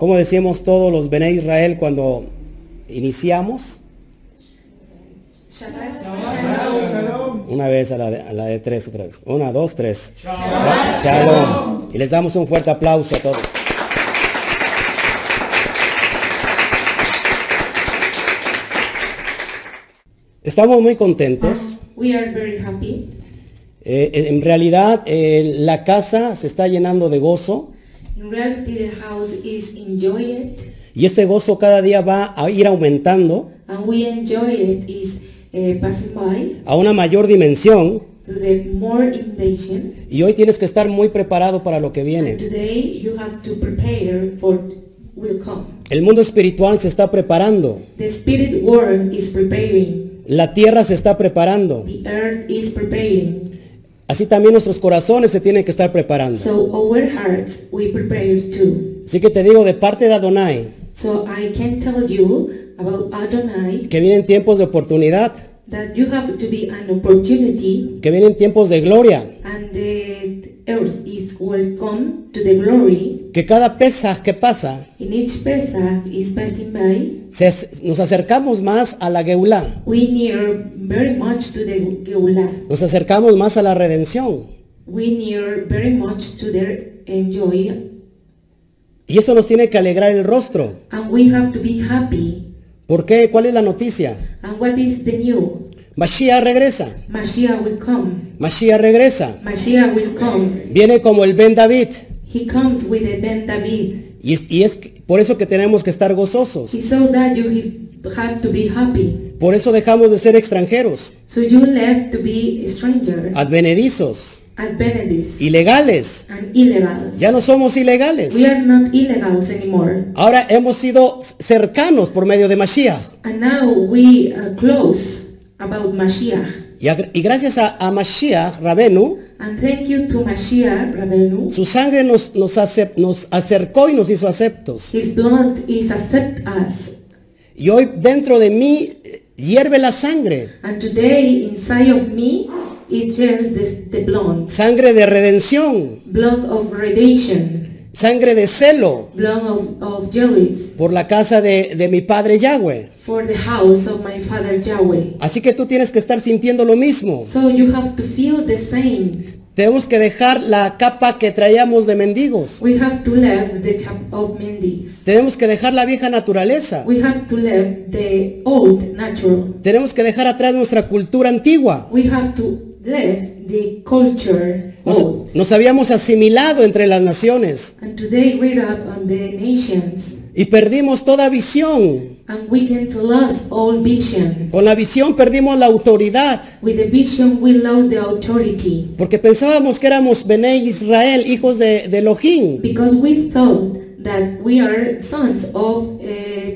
Como decíamos todos los Bene Israel cuando iniciamos, una vez a la, de, a la de tres otra vez. Una, dos, tres. Shalom. Y les damos un fuerte aplauso a todos. Estamos muy contentos. We are very happy. Eh, en realidad eh, la casa se está llenando de gozo In reality, the house is enjoy it, y este gozo cada día va a ir aumentando and we enjoy it is passing by a una mayor dimensión to the more invasion. y hoy tienes que estar muy preparado para lo que And viene. today you have to prepare for will come. El mundo espiritual se está preparando, The spirit world is preparing. la tierra se está preparando, The earth is preparing. Así también nuestros corazones se tienen que estar preparando. So our hearts we prepare too. Así que te digo de parte de Adonai So I can tell you about Adonai que vienen tiempos de oportunidad, that you have to be an opportunity que vienen tiempos de gloria, and the earth is welcome to the glory. que cada pesa que pasa In each Pesach is passing by. se- nos acercamos más a la Geulah, We near very much to the Geulah. nos acercamos más a la redención. We near very much to the enjoy. Y eso nos tiene que alegrar el rostro. And we have to be happy. ¿Por qué? ¿Cuál es la noticia? And what is the new? Mashiach regresa. Mashiach will come. Mashiach regresa. Mashiach will come. Viene como el Ben David. He comes with the Ben David. Y es, y es por eso que tenemos que estar gozosos. He saw that you have to be happy. Por eso dejamos de ser extranjeros, So you left to be a stranger, advenedizos, adventists, ilegales. and illegals. Ya no somos ilegales. We are not illegals anymore. Ahora hemos sido cercanos por medio de Mashiach. And now we are close about Mashiach. Y, a- y gracias a, a Mashiach, Rabenu, And thank you to Mashiach, Rabenu. su sangre nos, nos, acep- nos acercó y nos hizo aceptos. His blood is accept us. Y hoy dentro de mí eh, hierve la sangre, And today inside of me it shares this, the blood. sangre de redención, Blood of redemption. Sangre de celo Blood of, of jealous. por la casa de, de mi padre Yahweh. For the house of my father Yahweh. Así que tú tienes que estar sintiendo lo mismo. So you have to feel the same. Tenemos que dejar la capa que traíamos de mendigos. We have to leave the cap of Mendes. Tenemos que dejar la vieja naturaleza. We have to leave the old natural. Tenemos que dejar atrás nuestra cultura antigua. We have to leave the culture Nos, old. nos habíamos asimilado entre las naciones And today we're up on the nations. y perdimos toda visión. And we can't lose all vision. Con la visión perdimos la autoridad With the vision we the authority. porque pensábamos que éramos Bene Israel, hijos de, de Elohim. Because we thought that we are sons of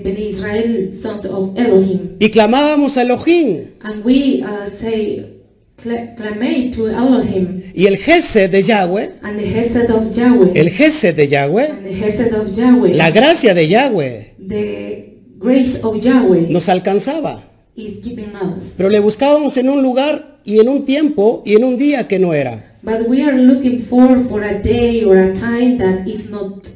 Bnei Israel, sons of Elohim. Y clamábamos a Elohim. And we uh, say, to Elohim. Y el Gesed de Yahweh, And the Hesed of Yahweh. el Gesed de Yahweh, and the Hesed of Yahweh. la gracia de Yahweh the grace of Yahweh nos alcanzaba. is giving us. Pero le buscábamos en un lugar y en un tiempo y en un día que no era. But we are looking for for a day or a time that is not.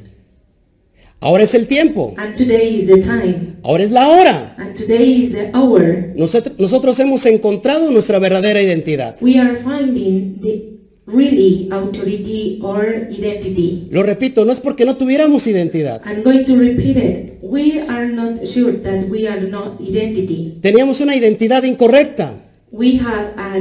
Ahora es el tiempo. And today is the time. Ahora es la hora. And today is the hour. Nosotros, nosotros hemos encontrado nuestra verdadera identidad. We are finding the really authority or identity. Lo repito, no es porque no tuviéramos identidad. I'm going to repeat it. We are not sure that we are not identity. Teníamos una identidad incorrecta. We have a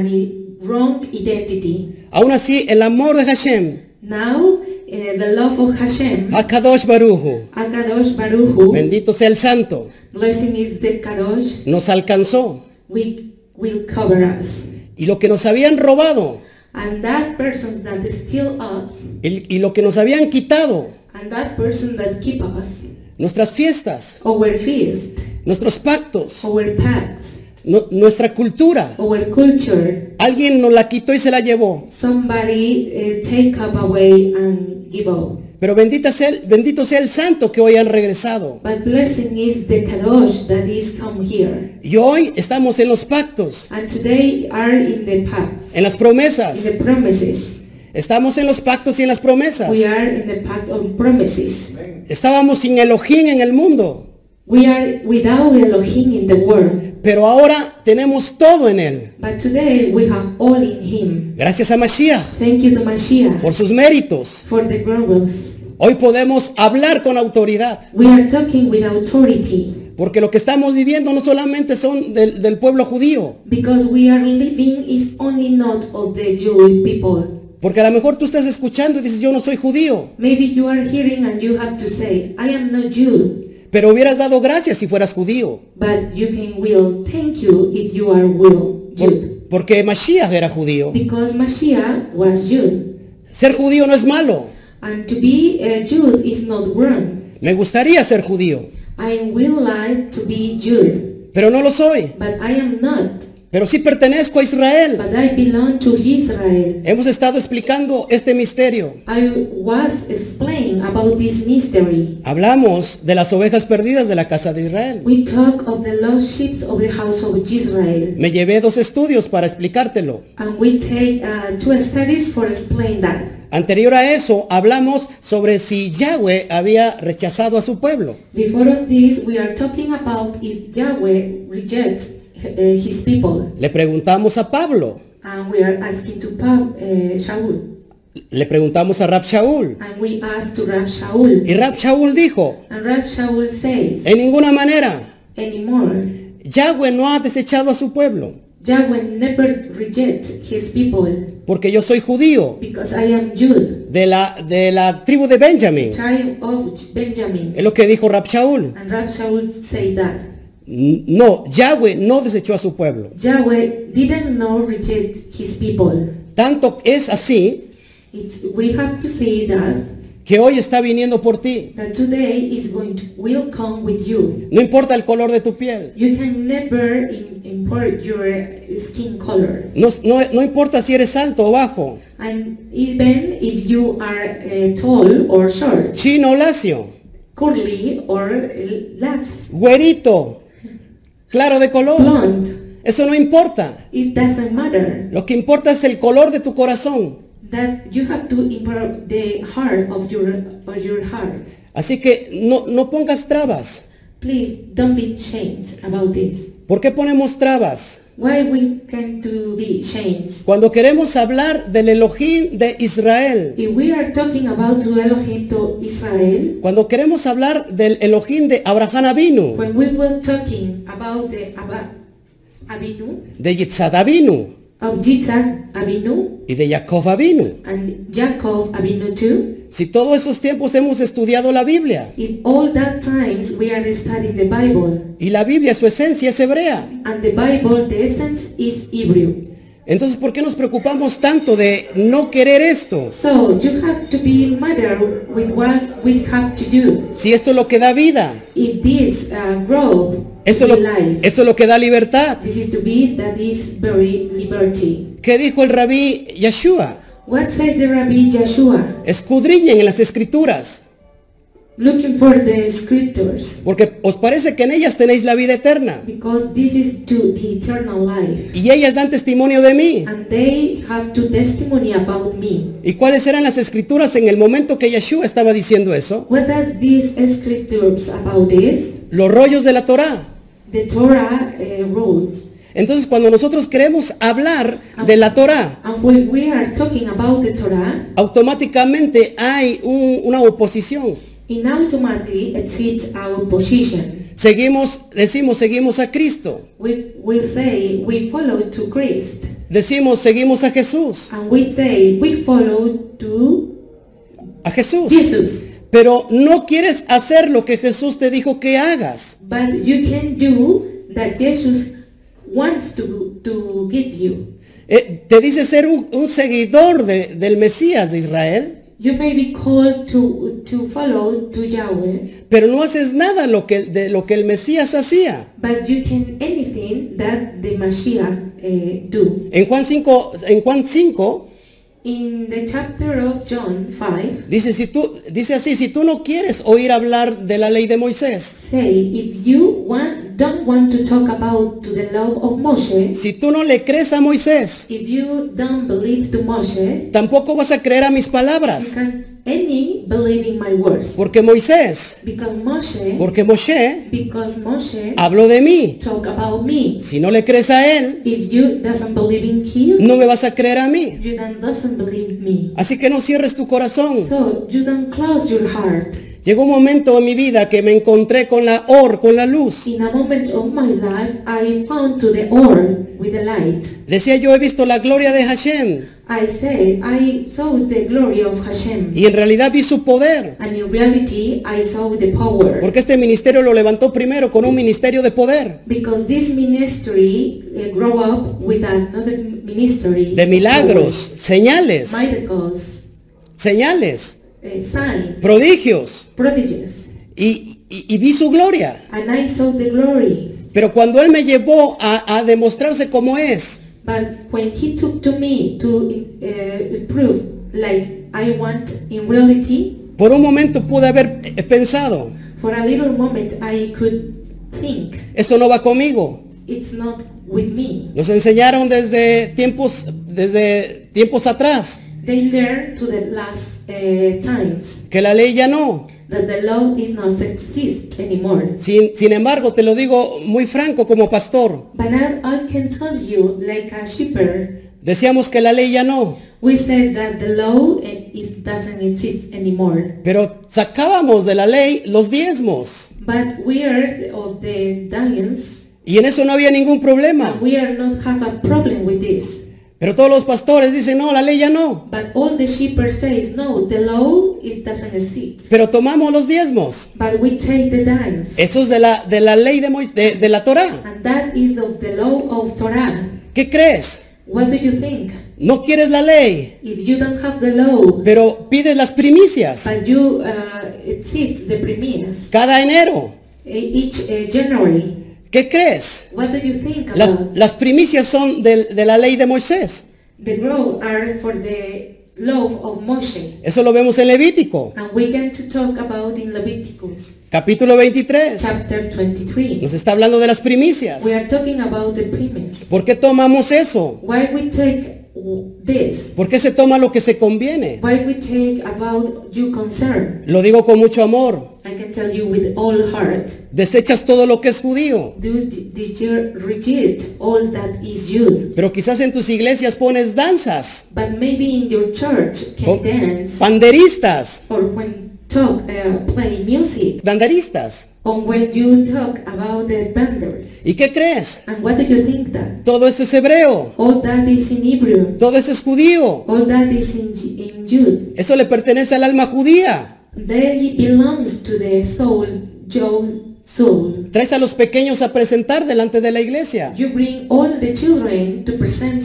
wrong identity. Aún así, el amor de Hashem, Now, uh, the love of Hashem, Hakadosh Baruju, Akadosh Baruchu, bendito sea el santo, blessing is the Kadosh, nos alcanzó. we will cover us. Y lo que nos habían robado. And that person that steal us, el- y lo que nos habían quitado, and that person that keep us, nuestras fiestas, our feast, nuestros pactos, our pacts, nu- nuestra cultura, our culture, alguien nos la quitó y se la llevó. somebody uh, take up away and give out. Pero bendita sea el- bendito sea el santo que hoy han regresado. But blessing is the Kadosh that is come here. Y hoy estamos en los pactos, And today are in the pacts, en las in promesas. the promises. Estamos en los pactos y en las promesas. We are in the pact of promises. Estábamos sin Elohim en el mundo. We are without Elohim in the world. Pero ahora tenemos todo en Él. But today we have all in Him. Gracias a Mashiach Thank you to Mashiach por sus méritos. for the. Hoy podemos hablar con autoridad. We are talking with authority Porque lo que estamos viviendo no solamente son del, del pueblo judío. because we are living is only not of the Jewish people. Porque a lo mejor tú estás escuchando y dices, yo no soy judío. Maybe you are hearing and you have to say, I am not Jew. Pero hubieras dado gracias si fueras judío. But you can will thank you if you are will Por- porque Mashiach era judío. Because Mashiach was Jude. Ser judío no es malo. And to be a Jude is not wrong. Me gustaría ser judío, I will like to be Jude, pero no lo soy. but I am not. Pero sí pertenezco a Israel. But I belong to Israel. Hemos estado explicando este misterio. I was explaining about this mystery. Hablamos de las ovejas perdidas de la casa de Israel. We talk of the lost sheep of the house of Israel. Me llevé dos estudios para explicártelo. And we take uh, two studies for explain that. Anterior a eso, hablamos sobre si Yahweh había rechazado a su pueblo. Before of this, we are talking about if Yahweh rejects his people. Le preguntamos a Pablo, And we are asking to Pab, uh, Shaul. le preguntamos a Rab Shaul. And we ask to Rab Shaul. Y Rab Shaul dijo, And Rab Shaul says, en ninguna manera, anymore, Yahweh no ha desechado a su pueblo, Yahweh never rejects his people porque yo soy judío, because I am Jude, de la, de la tribu de Benjamín. tribe of Benjamin. Es lo que dijo Rab Shaul. And Rab Shaul say that No, Yahweh no desechó a su pueblo. Yahweh didn't know reject his people. Tanto es así It's, we have to say that que hoy está viniendo por ti. that today is going to will come with you. No importa el color de tu piel. You can never in, import your skin color. No, no, no importa si eres alto o bajo, And even if you are uh, tall or short, chino o lacio, curly or uh, lax, güerito, claro de color. blonde, Eso no importa. it doesn't matter. Lo que importa es el color de tu corazón. That you have to the heart of your of your heart. Así que no, no pongas trabas. Please don't be changed about this. ¿Por qué ponemos trabas? Why we can to be changed? Cuando queremos hablar del Elohim de Israel, If we are talking about to Elohim to Israel, cuando queremos hablar del Elohim de Abraham Avinu, when we were talking about the Abba, Abinu, de Yitzhak Avinu of Yitzhak Abinu y de Jacob Avinu. and Jacob Abinu too, Si todos esos tiempos hemos estudiado la Biblia if all that times we are studying the Bible, y la Biblia, su esencia es hebrea. and the Bible, the essence is Hebrew. Entonces, ¿por qué nos preocupamos tanto de no querer esto? So you have to be matter with what we have to do. Si esto es lo que da vida, If this uh, grow esto lo, life, esto es lo que da libertad. this is to be that is very liberty. ¿Qué dijo el rabí Yeshua? What said the Rabbi Joshua? Escudriñen en las escrituras, Looking for the scriptures, porque os parece que en ellas tenéis la vida eterna. because this is to the eternal life. Y ellas dan testimonio de mí. And they have to testimony about me. ¿Y cuáles eran las escrituras en el momento que Yeshua estaba diciendo eso? What does these scriptures about this? Los rollos de la Torá. The Torah uh, rules. Entonces, cuando nosotros queremos hablar de la Torah, automáticamente hay un- una oposición. Seguimos, decimos, seguimos a Cristo. We, we say we follow to Christ. Decimos, seguimos a Jesús. And we say we follow to A Jesús. Jesus. Pero no quieres hacer lo que Jesús te dijo que hagas. But you can do that Jesus wants to, to give you. Eh, te dice ser un, un seguidor de- del Mesías de Israel, You may be called to, to follow to Yahweh, pero no haces nada lo que, de lo que el Mesías hacía. but you can anything that the Mashiach uh, do. En Juan 5, en Juan 5 In the chapter of John 5, dice, si tú, dice así, si tú no quieres oír hablar de la ley de Moisés, say if you want don't want to talk about to the law of Moshe, si tú no le crees a Moisés, if you don't believe to Moshe, tampoco vas a creer a mis you palabras. can't any believe in my words. Porque Moisés, Because Moshe, porque Moshe because Moshe habló de mí. talk about me. Si no le crees a él, If you doesn't believe in him, no me vas a creer a mí. you then doesn't believe me. Así que no cierres tu corazón. So you don't close your heart. Llegó un momento en mi vida que me encontré con la or, con la luz. In a moment of my life, I found to the orb with the light. Decía yo he visto la gloria de Hashem I say, I saw the glory of Hashem. y en realidad vi su poder. And in reality, I saw the power. Porque este ministerio lo levantó primero con un ministerio de poder, Because this ministry uh, grow up with another ministry. de milagros, señales, Miracles, señales, uh, signs, prodigios. prodigies. Y, y- y vi su gloria. And I saw the glory. Pero cuando Él me llevó a, a demostrarse cómo es, But when he took to me to uh, prove like I want in reality, por un momento pude haber eh, pensado, for a little moment I could think esto no va conmigo. it's not with me. Nos enseñaron desde tiempos, desde tiempos atrás They learn to the last uh, times que la ley ya no. That the law not exist anymore. Sin, sin embargo, te lo digo muy franco como pastor, But now I can tell you, like a shepherd, decíamos que la ley ya no, we said that the law is, doesn't exist anymore. pero sacábamos de la ley los diezmos But we are of the Dians, y en eso no había ningún problema. and we are not have a problem with this. Pero todos los pastores dicen, no, la ley ya no, But all the shepherds says no, the law it doesn't exist. pero tomamos los diezmos. But we take the dance, Eso es de la, de la ley de, Mois- de, de la Torah. and that is of the law of Torah. ¿Qué crees? What do you think? No quieres la ley, If you don't have the law, pero pides las primicias but you uh, exist the premiers cada enero. eh, each uh, January, ¿Qué crees? what do you think Las, primicias son de la ley de Moisés. The law are for the law of Moshe, Eso lo vemos en Levítico, and we get to talk about in Leviticus capítulo 23. chapter 23. Nos está hablando de las primicias. We are talking about the premiers. ¿Por qué tomamos eso? Why we take this? ¿Por qué se toma lo que se conviene? Why we take about you concern? Lo digo con mucho amor. I can tell you with all heart. Desechas todo lo que es judío. Do did you reject all that is youth? Pero quizás en tus iglesias pones danzas, But maybe in your church can dance panderistas, or when talk uh, play music banderistas. or when you talk about the banders. ¿Y qué crees? And what do you think that? Todo eso es hebreo. All that is in Hebrew. Todo eso es judío. All that is in, in Jude. Eso le pertenece al alma judía. They belongs to the soul, soul. Traes a los pequeños a presentar delante de la iglesia. You bring all the children to present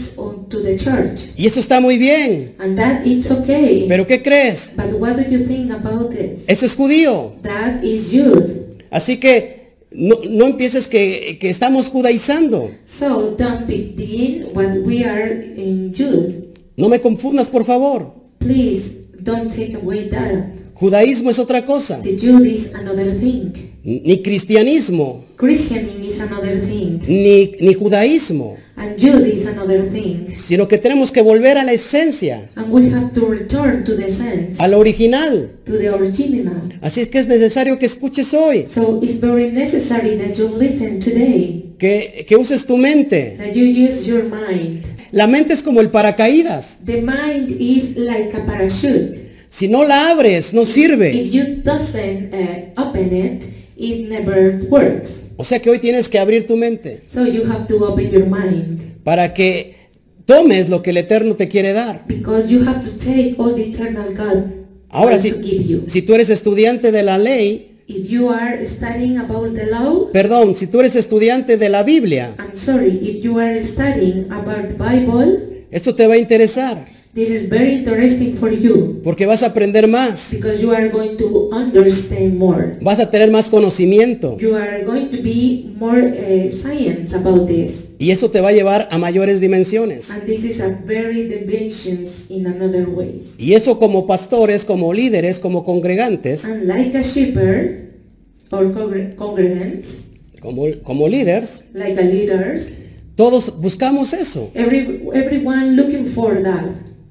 to the church. Y eso está muy bien. And that it's okay. Pero ¿qué crees? But what do you think about this? Eso es judío. That is youth. Así que no, no empieces que, que estamos judaizando. So don't begin what we are in youth. No me confundas, por favor. Please don't take away that. Judaísmo es otra cosa. The Jude is another thing. Ni cristianismo, is another thing. ni, ni judaísmo. And is another thing. Sino que tenemos que volver a la esencia, And we have to to the sense, a lo original. to the original. Así es que es necesario que escuches hoy, So it's very necessary that you listen today, que, que uses tu mente. that you use your mind. La mente es como el paracaídas. The mind is like a parachute. Si no la abres, no sirve. If you doesn't uh, open it, it never works. O sea que hoy tienes que abrir tu mente So you have to open your mind para que tomes lo que el Eterno te quiere dar. because you have to take all the eternal God Ahora, si, to give you. si tú eres estudiante de la ley, If you are studying about the law, perdón, si tú eres estudiante de la Biblia, I'm sorry, if you are studying about the Bible, esto te va a interesar this is very interesting for you porque vas a aprender más, because you are going to understand more. vas a tener más conocimiento You are going to be more uh, science about this. y eso te va a llevar a mayores dimensiones. And this is a very dimensions in another ways. Y eso como pastores, como líderes, como congregantes, And like a shepherd or congre- congregants, como, como líderes, like a leaders, todos buscamos eso. every, everyone looking for that.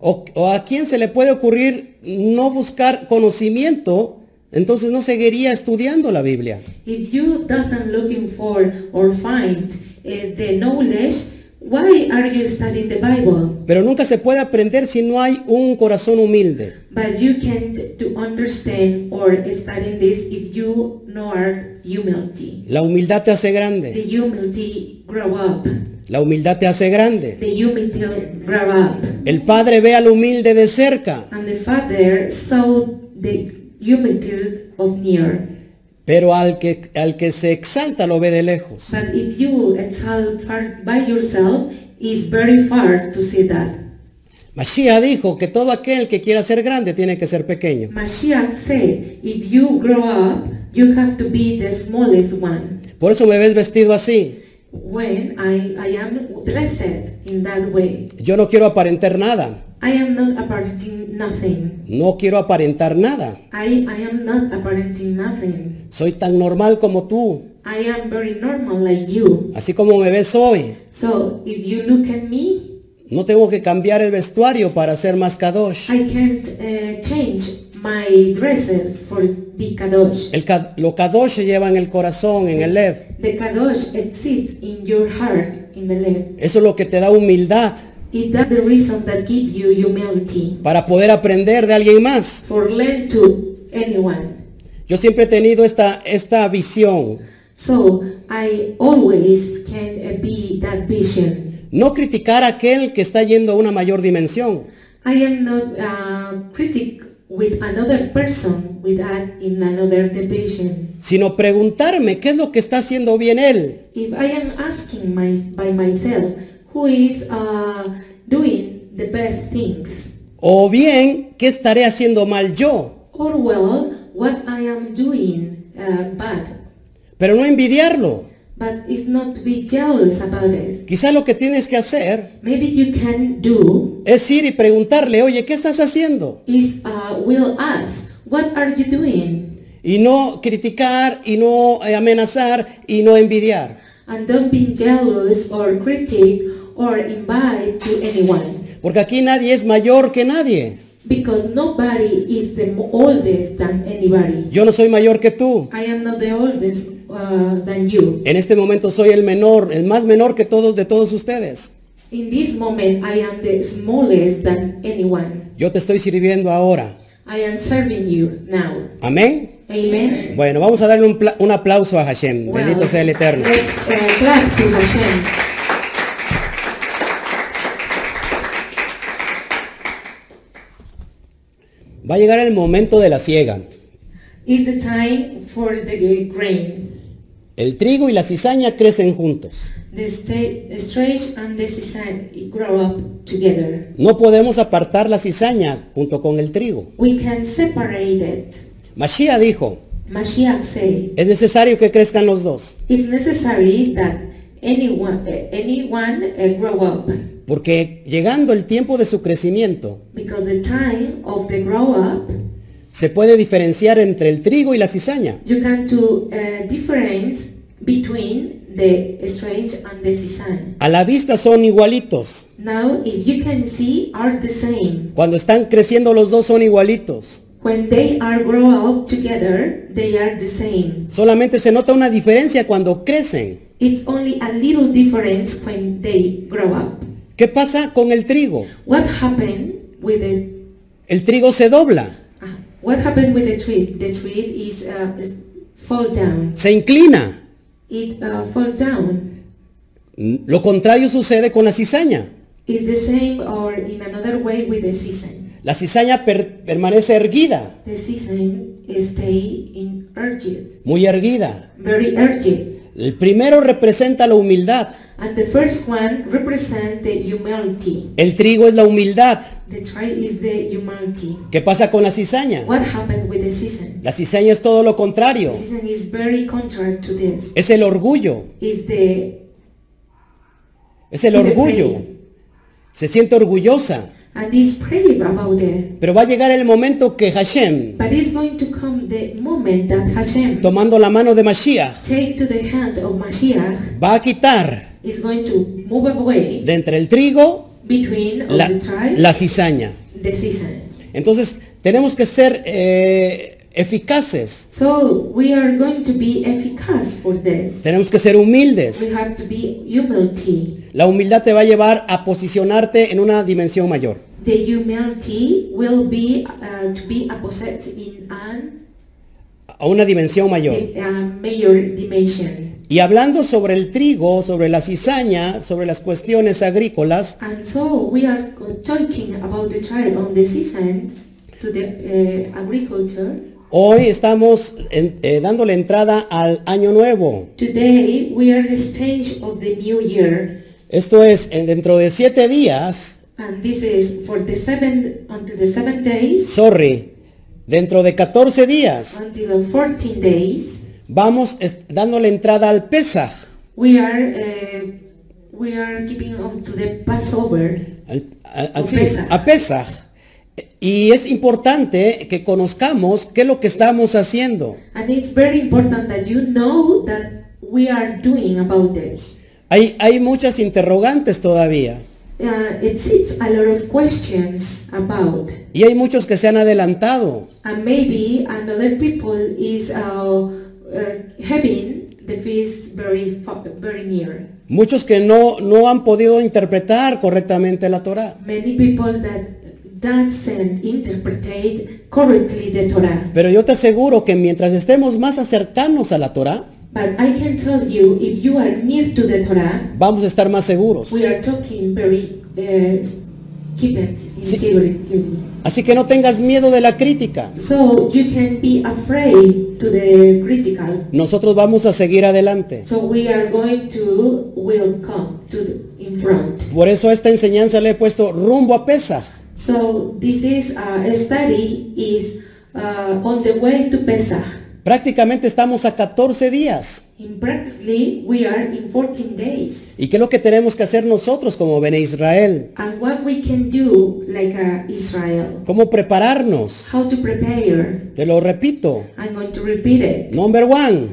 O, o a quién se le puede ocurrir no buscar conocimiento, entonces no seguiría estudiando la Biblia. If you doesn't looking for or find uh, the knowledge, why are you studying the Bible? Pero nunca se puede aprender si no hay un corazón humilde. But you can't to understand or studying this if you know humility. La humildad te hace The grande. humility grow up. La humildad te hace grande. El Padre ve al humilde de cerca, And the Father saw the humility of near. pero al que, al que se exalta lo ve de lejos. But if you exalt far by yourself, it's very far to see that. Mashiach dijo que todo aquel que quiera ser grande tiene que ser pequeño. Mashiach said, if you grow up, you have to be the smallest one. Por eso me ves vestido así. When I, I am dressed in that way, Yo no quiero aparentar nada. I am not apparenting nothing. No quiero aparentar nada. I, I am not apparenting nothing. Soy tan normal como tú. I am very normal like you. Así como me ves hoy. So if you look at me, No tengo que cambiar el vestuario para ser más kadosh. I can't uh, change my dresses for be kadosh. El, lo kadosh se lleva en el corazón, en el lev. The kadosh exists in your heart, in the left. Eso es lo que te da humildad It that's the reason that give you humility para poder aprender de alguien más. for lend to anyone. Yo siempre he tenido esta, esta visión. So I always can uh, be that vision. No criticar a aquel que está yendo a una mayor dimensión. I am not a critic with another person with that in another division. sino preguntarme qué es lo que está haciendo bien él. If I am asking my, by myself who is uh, doing the best things, O bien, ¿qué estaré haciendo mal yo? or well, what I am doing uh, bad, Pero no envidiarlo. But it's not to be jealous about it. Quizás lo que tienes que hacer Maybe you can do es ir y preguntarle, oye, ¿qué estás haciendo? is uh, will ask, what are you doing? Y no criticar y no eh, amenazar y no envidiar. And don't be jealous or critic or invite to anyone. Porque aquí nadie es mayor que nadie. Because nobody is the oldest than anybody. Yo no soy mayor que tú. I am not the oldest uh, than you. En este momento soy el menor, el más menor que todos de todos ustedes. In this moment, I am the smallest than anyone. Yo te estoy sirviendo ahora. I am serving you now. Amén. Amen. Bueno, vamos a darle un, un aplauso a Hashem. Bendito sea el Eterno. Let's uh, clap to Hashem. Va a llegar el momento de la siega. It's the time for the grain. El trigo y la cizaña crecen juntos. The, sta- the straight and the sisal grow up together. No podemos apartar la cizaña junto con el trigo. We can separate it. Mashiach dijo, Mashiach es necesario que crezcan los dos, it's necessary that anyone, anyone grow up porque llegando el tiempo de su crecimiento, because the time of the grow up, se puede diferenciar entre el trigo y la cizaña. you can do a difference between the strange and the sisal. A la vista son igualitos. Now, if you can see, are the same. Cuando están creciendo los dos son igualitos. When they are grow up together, they are the same. Solamente se nota una diferencia cuando crecen. It's only a little difference when they grow up. ¿Qué pasa con el trigo? What happened with the El trigo se dobla, uh, What happened with the tree? The tree is, uh, fall down. se inclina. It uh, fall down. Lo contrario sucede con la cizaña. It's the same or in another way with the season. La cizaña per- permanece erguida, The season stay in urgent, muy erguida. very. El primero representa la humildad. And the first one represent the humility. El trigo es la humildad. The is the humility. ¿Qué pasa con la cizaña? What happened with the season? La cizaña es todo lo contrario. The is very contrary to this. Es el orgullo. Is the Es el Is orgullo. pride? Se siente orgullosa. and is pray about it. Pero va a llegar el momento que Hashem But it's going to come the moment that Hashem tomando la mano de Mashiach, take to the hand of Mashiach va a quitar is going to move away de entre el trigo between la, the tribes la cizaña. the season. Entonces, tenemos que ser eh, eficaces, So we are going to be efficacious for this. tenemos que ser humildes. We have to be humility. La humildad te va a llevar a posicionarte en una dimensión mayor. The humility will be uh, to be opposite in an A una dimensión mayor. uh, major dimension. Y hablando sobre el trigo, sobre la cizaña, sobre las cuestiones agrícolas, hoy estamos en- eh, dándole entrada al año nuevo. Today we are the stage of the new year. Esto es, en- dentro de siete días, And this is for the seven until the seven days sorry, dentro de 14 días, until the 14 days. Vamos dándole entrada al Pesaj. We are uh, we are keeping on to the Passover. al- Pesaj. a Pesaj. Y es importante que conozcamos qué es lo que estamos haciendo. And it's very important that you know that we are doing about this. Hay, hay muchas interrogantes todavía. Uh, it sits a lot of questions about, Y hay muchos que se han adelantado. and maybe another people is uh, having the feast very very near. Muchos que no, no han podido interpretar correctamente la Torah. Many people that doesn't interpret correctly the Torah. Pero yo te aseguro que mientras estemos más acercanos a la Torah, But I can tell you, if you are near to the Torah, vamos a estar más seguros. we are talking very uh, keep it in Sí. security. Así que no tengas miedo de la crítica. So you can be afraid to the critical. Nosotros vamos a seguir adelante. So we are going to will come to the, in front. Por eso a esta enseñanza le he puesto rumbo a Pesaj. So this is uh, a study is uh, on the way to Pesach. Prácticamente estamos a 14 días. In we are in 14 days. ¿Y qué es lo que tenemos que hacer nosotros como Bene Israel? And what we can do like uh, Israel. ¿Cómo prepararnos? How to prepare. Te lo repito. I'm going to repeat it. Number one,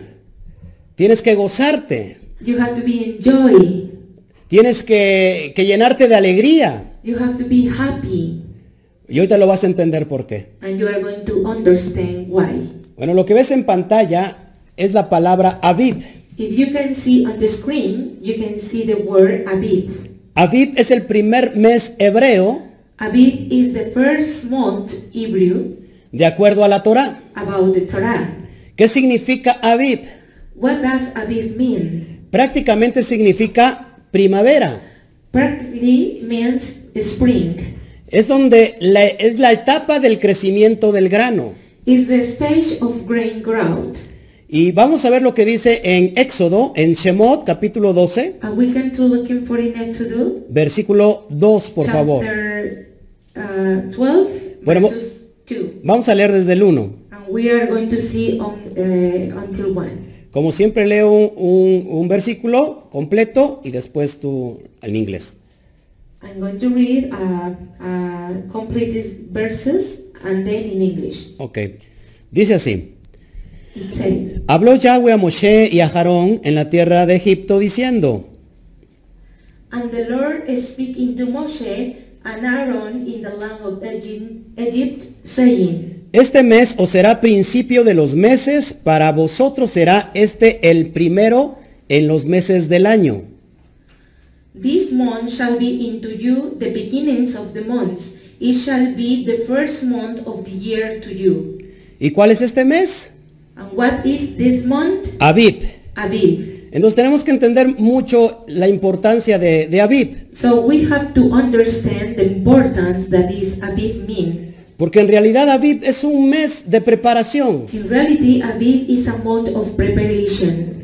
tienes que gozarte. You have to be in joy. Tienes que, que llenarte de alegría. You have to be happy. Y ahorita lo vas a entender por qué. And you are going to understand why. Bueno, lo que ves en pantalla es la palabra Aviv. If you can see on the screen, you can see the word Aviv. Aviv es el primer mes hebreo Aviv is the first month Hebrew de acuerdo a la Torah. about the Torah. ¿Qué significa Aviv? What does Aviv mean? Prácticamente significa primavera. Practically means spring. Es donde la- es la etapa del crecimiento del grano. Is the stage of grain growth. Y vamos a ver lo que dice en Éxodo, en Shemot, capítulo 12, And we can to looking for in do. versículo 2, por favor. Chapter uh, 12 Bueno, verses 2. Vamos a leer desde el 1. And we are going to see on uh, until 1. Como siempre leo un, un- versículo completo y después tú en inglés. I'm going to read uh, uh, complete verses and then in English. Ok. Dice así. Habló Yahweh a Moshe y a Aarón en la tierra de Egipto diciendo, And the Lord speaking to Moshe and Aaron in the land of Egypt, Egypt saying, Este mes os será principio de los meses, para vosotros será este el primero en los meses del año. This month shall be into you the beginnings of the months. It shall be the first month of the year to you. ¿Y cuál es este mes? And what is this month? Aviv. Aviv. Entonces tenemos que entender mucho la importancia de, de Aviv, So we have to understand the importance that this Aviv mean. porque en realidad Aviv es un mes de preparación. In reality, Aviv is a month of preparation.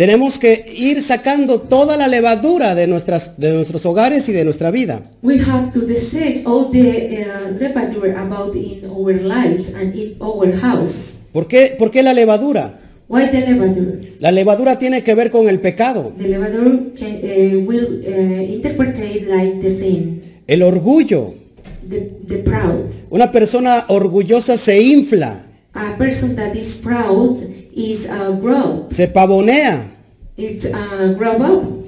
Tenemos que ir sacando toda la levadura de, nuestras, de nuestros hogares y de nuestra vida. We have to dissect all the uh, levadur about in our lives and in our house. ¿Por qué, por qué la levadura? Why the levadur? La levadura tiene que ver con el pecado, The levadur can, uh, will uh, interpret like the sin, el orgullo. the, the proud. Una persona orgullosa se infla. A person that is proud is uh, grow. se pavonea. It's uh, grow up.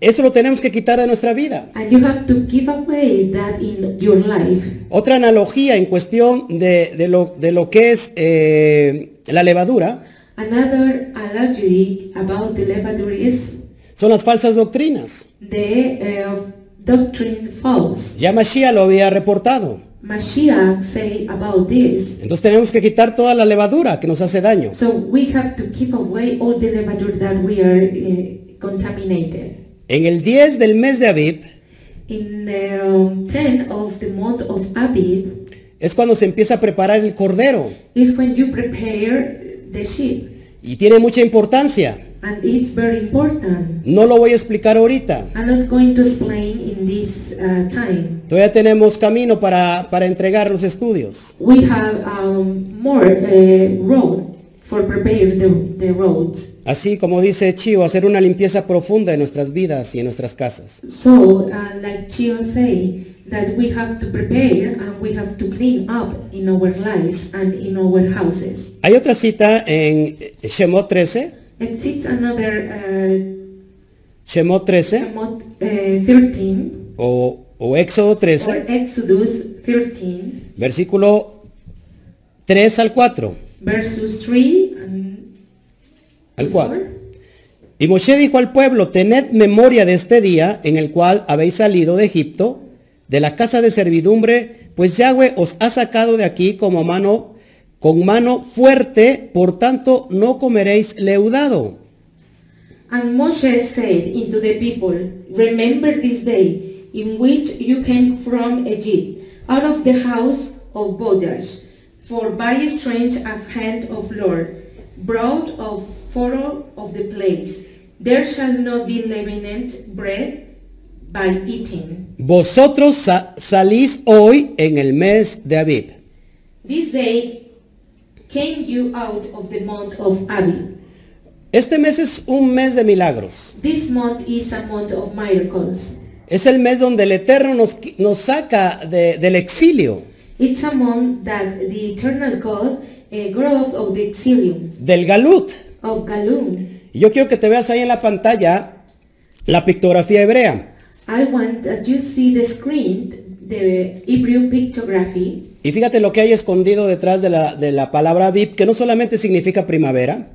Eso lo tenemos que quitar de nuestra vida. And you have to give away that in your life. Otra analogía en cuestión de, de lo, de lo que es eh, la levadura Another analogy about the lavatory is son las falsas doctrinas. the uh, doctrine false. Ya Mashiach lo había reportado. Mashiach say about this. Entonces tenemos que quitar toda la levadura que nos hace daño. So we have to keep away all the lavatory that we are uh, contaminated. En el 10 del mes de Aviv In the um, 10 of the month of Abib es cuando se empieza a preparar el cordero is when you prepare the sheep. y tiene mucha importancia. And it's very important. No lo voy a explicar ahorita. I'm not going to explain in this uh, time. Todavía tenemos camino para, para entregar los estudios. We have um, more uh, road for prepare the, the roads. Así como dice Chio, hacer una limpieza profunda en nuestras vidas y en nuestras casas. So, uh, like Chio say, that we have to prepare and we have to clean up in our lives and in our houses. Hay otra cita en Shemot 13, Exists another uh, Shemot 13 Shemot, uh, 13 o, o Éxodo or 13, Exodus 13 versículo 3 al 4. versus 3 and Al to 4. four. Y Moshe dijo al pueblo, tened memoria de este día en el cual habéis salido de Egipto, de la casa de servidumbre, pues Yahweh os ha sacado de aquí como mano, con mano fuerte, por tanto no comeréis leudado. And Moshe said unto the people, Remember this day in which you came from Egypt, out of the house of bondage, for by strength of hand of Lord, brought of furrow of the place, there shall not be leavened bread by eating. Vosotros sa- salís hoy en el mes de Aviv. This day came you out of the month of Abib. Este mes es un mes de milagros. This month is a month of miracles. Es el mes donde el Eterno nos, saca de- del exilio, It's a month that the eternal God uh, growth of the exilium del galut. of. Y yo quiero que te veas ahí en la pantalla la pictografía hebrea. I want that you see the screen, the Hebrew pictography, Y fíjate lo que hay escondido detrás de la, de la palabra Aviv, que no solamente significa primavera,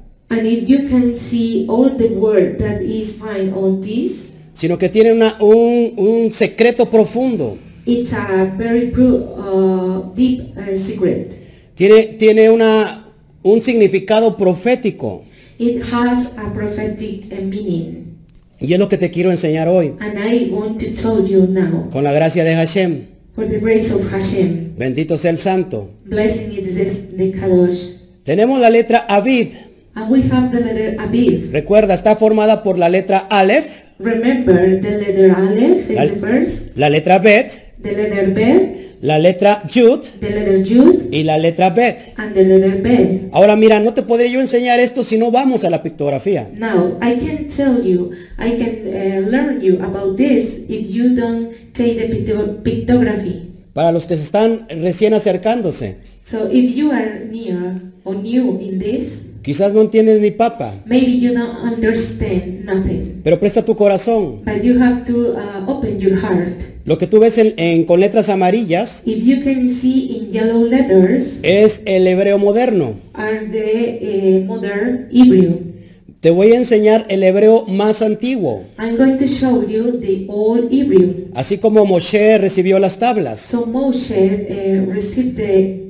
sino que tiene una- un, un secreto profundo. it's a very uh, deep uh, secret. Tiene, tiene una, un significado profético. It has a prophetic uh, meaning, Y es lo que te quiero enseñar hoy, and I want to tell you now, con la gracia de Hashem. For the grace of Hashem, Bendito sea el santo. blessing is the Kadosh, Tenemos la letra Aviv. and we have the letter Aviv. Recuerda, está formada por la letra Aleph, Remember the letter Aleph is the first, la letra Bet, the letter Bet, la letra Yud the letter Yud, y la letra Bet. and the letter Bet. Ahora mira, no te podré yo enseñar esto si no vamos a la pictografía. Now, I can tell you, I can uh, learn you about this if you don't take the picto- pictography. Para los que se están recién acercándose, So if you are near or new in this, quizás no entiendes ni papa, maybe you don't understand nothing. pero presta tu corazón. But you have to uh, open your heart. Lo que tú ves en- en- con letras amarillas If you can see in yellow letters es el hebreo moderno. are the uh, modern Hebrew. Te voy a enseñar el hebreo más antiguo, I'm going to show you the old Hebrew. así como Moshe recibió las tablas. So Moshe uh, received the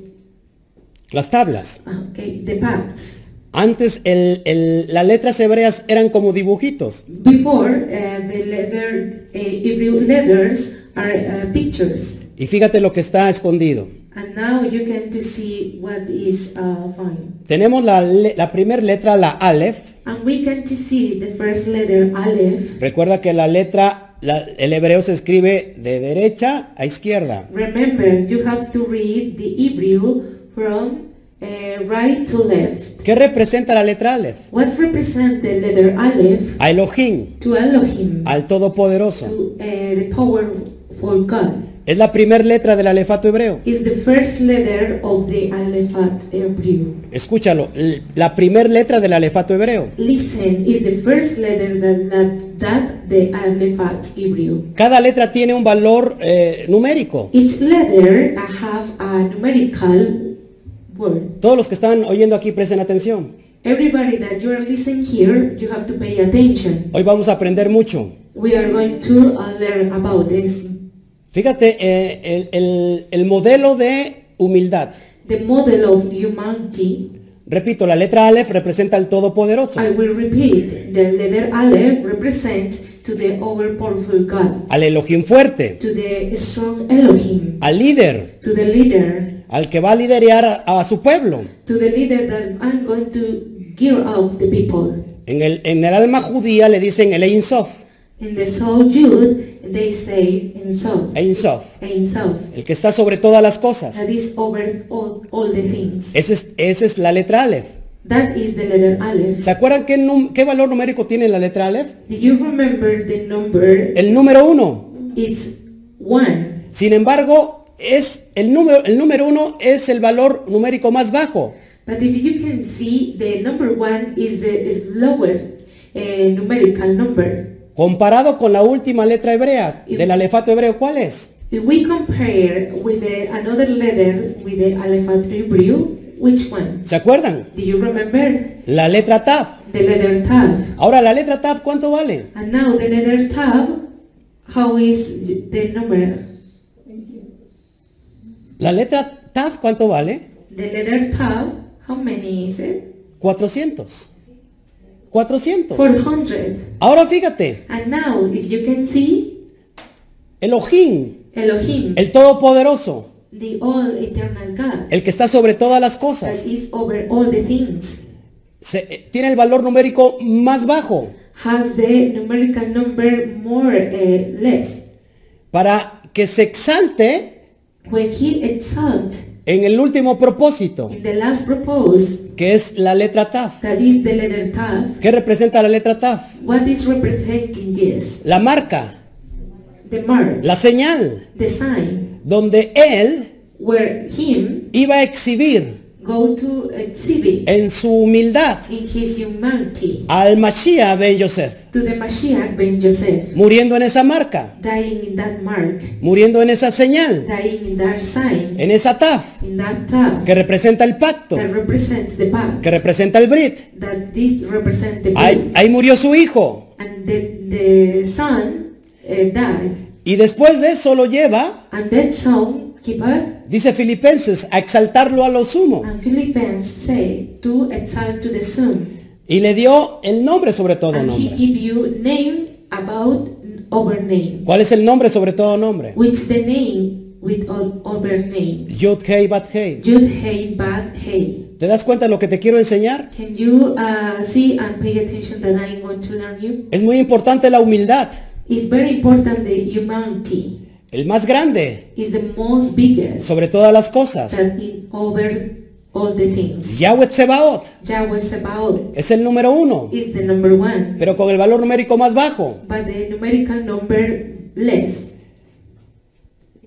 Las tablas. okay the pacts. Antes el- el- las letras hebreas eran como dibujitos. Before uh, the letter uh, Hebrew letters are uh, pictures, Y fíjate lo que está escondido. and now you can to see what is uh, found. Tenemos la, la primera letra, la Aleph. And we can to see the first letter Aleph. Recuerda que la letra, la- el hebreo se escribe de derecha a izquierda. Remember, you have to read the Hebrew from uh, right to left. ¿Qué representa la letra Aleph? What represents the letter Aleph A Elohim, to Elohim, al Todopoderoso. to uh, the powerful God? Es la primera letra del alefato hebreo. is the first letter of the Hebrew. Escúchalo, la primera letra del alefato hebreo. Listen, is the first letter that that, that the Hebrew. Cada letra tiene un valor eh, numérico. Each letter have a numerical word. Todos los que están oyendo aquí presten atención. Everybody that you are listening here, you have to pay attention. Hoy vamos a aprender mucho. We are going to uh, learn about this. Fíjate, eh, el, el- el modelo de humildad. The model of humanity. Repito, la letra Aleph representa al Todopoderoso, I will repeat. The letter Aleph represents to the all-powerful God, al Elohim fuerte, to the strong Elohim, al líder, to the leader, al que va a liderar a, a su pueblo. to the leader that I'm going to gear out the people. En el, en el alma judía le dicen el Ein Sof, In the soul Jude, they say in Sof, Ein Sof, el que está sobre todas las cosas. that is over all, all the things. Esa es, esa es la letra Aleph. That is the letter Aleph. ¿Se acuerdan qué, valor numérico tiene la letra Aleph? You remember the number? El número uno. It's one. Sin embargo, es el número, el número uno es el valor numérico más bajo. But if you can see, the number one is the is lower uh, numerical number. Comparado con la última letra hebrea del alefato hebreo, ¿cuál es? If we compare with the, another letter with the Alephat Hebrew, which one? ¿Se acuerdan? Do you remember? La letra Tav. The letter Tav. Ahora, la letra Tav, ¿cuánto vale? And now the letter Tav, how is the number? La letra Tav, ¿cuánto vale? The letter Tav, how many is it? 400. 400. 400. Ahora fíjate, And now, if you can see, Elohim, Elohim, el Todopoderoso, the all eternal God, el que está sobre todas las that cosas, is over all the things, se- eh, tiene el valor numérico más bajo has the numerical number more uh, less. para que se exalte He en el último propósito, in the last que es la letra that is the letter Tav, ¿Qué representa la letra Tav? what is representing this? La marca, The mark, la señal, the sign, donde él where him iba a exhibir go to exhibit en su humildad. in his humanity al Mashiach ben Yosef, to the Mashiach ben Joseph, muriendo en esa marca, dying in that mark, muriendo en esa señal, dying in that sign, en esa Tav, in that Tav, que representa el pacto, that represents the path, que representa el Brit. that this represents the Ahí, ahí murió su hijo. and the, the son uh, died, Y después de eso lo lleva, and that son up. dice Filipenses, a exaltarlo a lo sumo. And Philippians say to exalt to the Son, Y le dio el nombre sobre todo and he nombre. give you name about over name, ¿Cuál es el nombre sobre todo nombre? which the name with o- over name. Yud Hei Bat Hei. Jud hey bad hey. ¿Te das cuenta de lo que te quiero enseñar? Can you uh, see and pay attention that I'm going to learn you? Es muy importante la humildad. It's very important the humanity El más grande is the most biggest sobre todas las cosas. that in over all the things. Yahweh Sabaoth es el número uno, is the number one, pero con el valor numérico más bajo. but the numerical number less.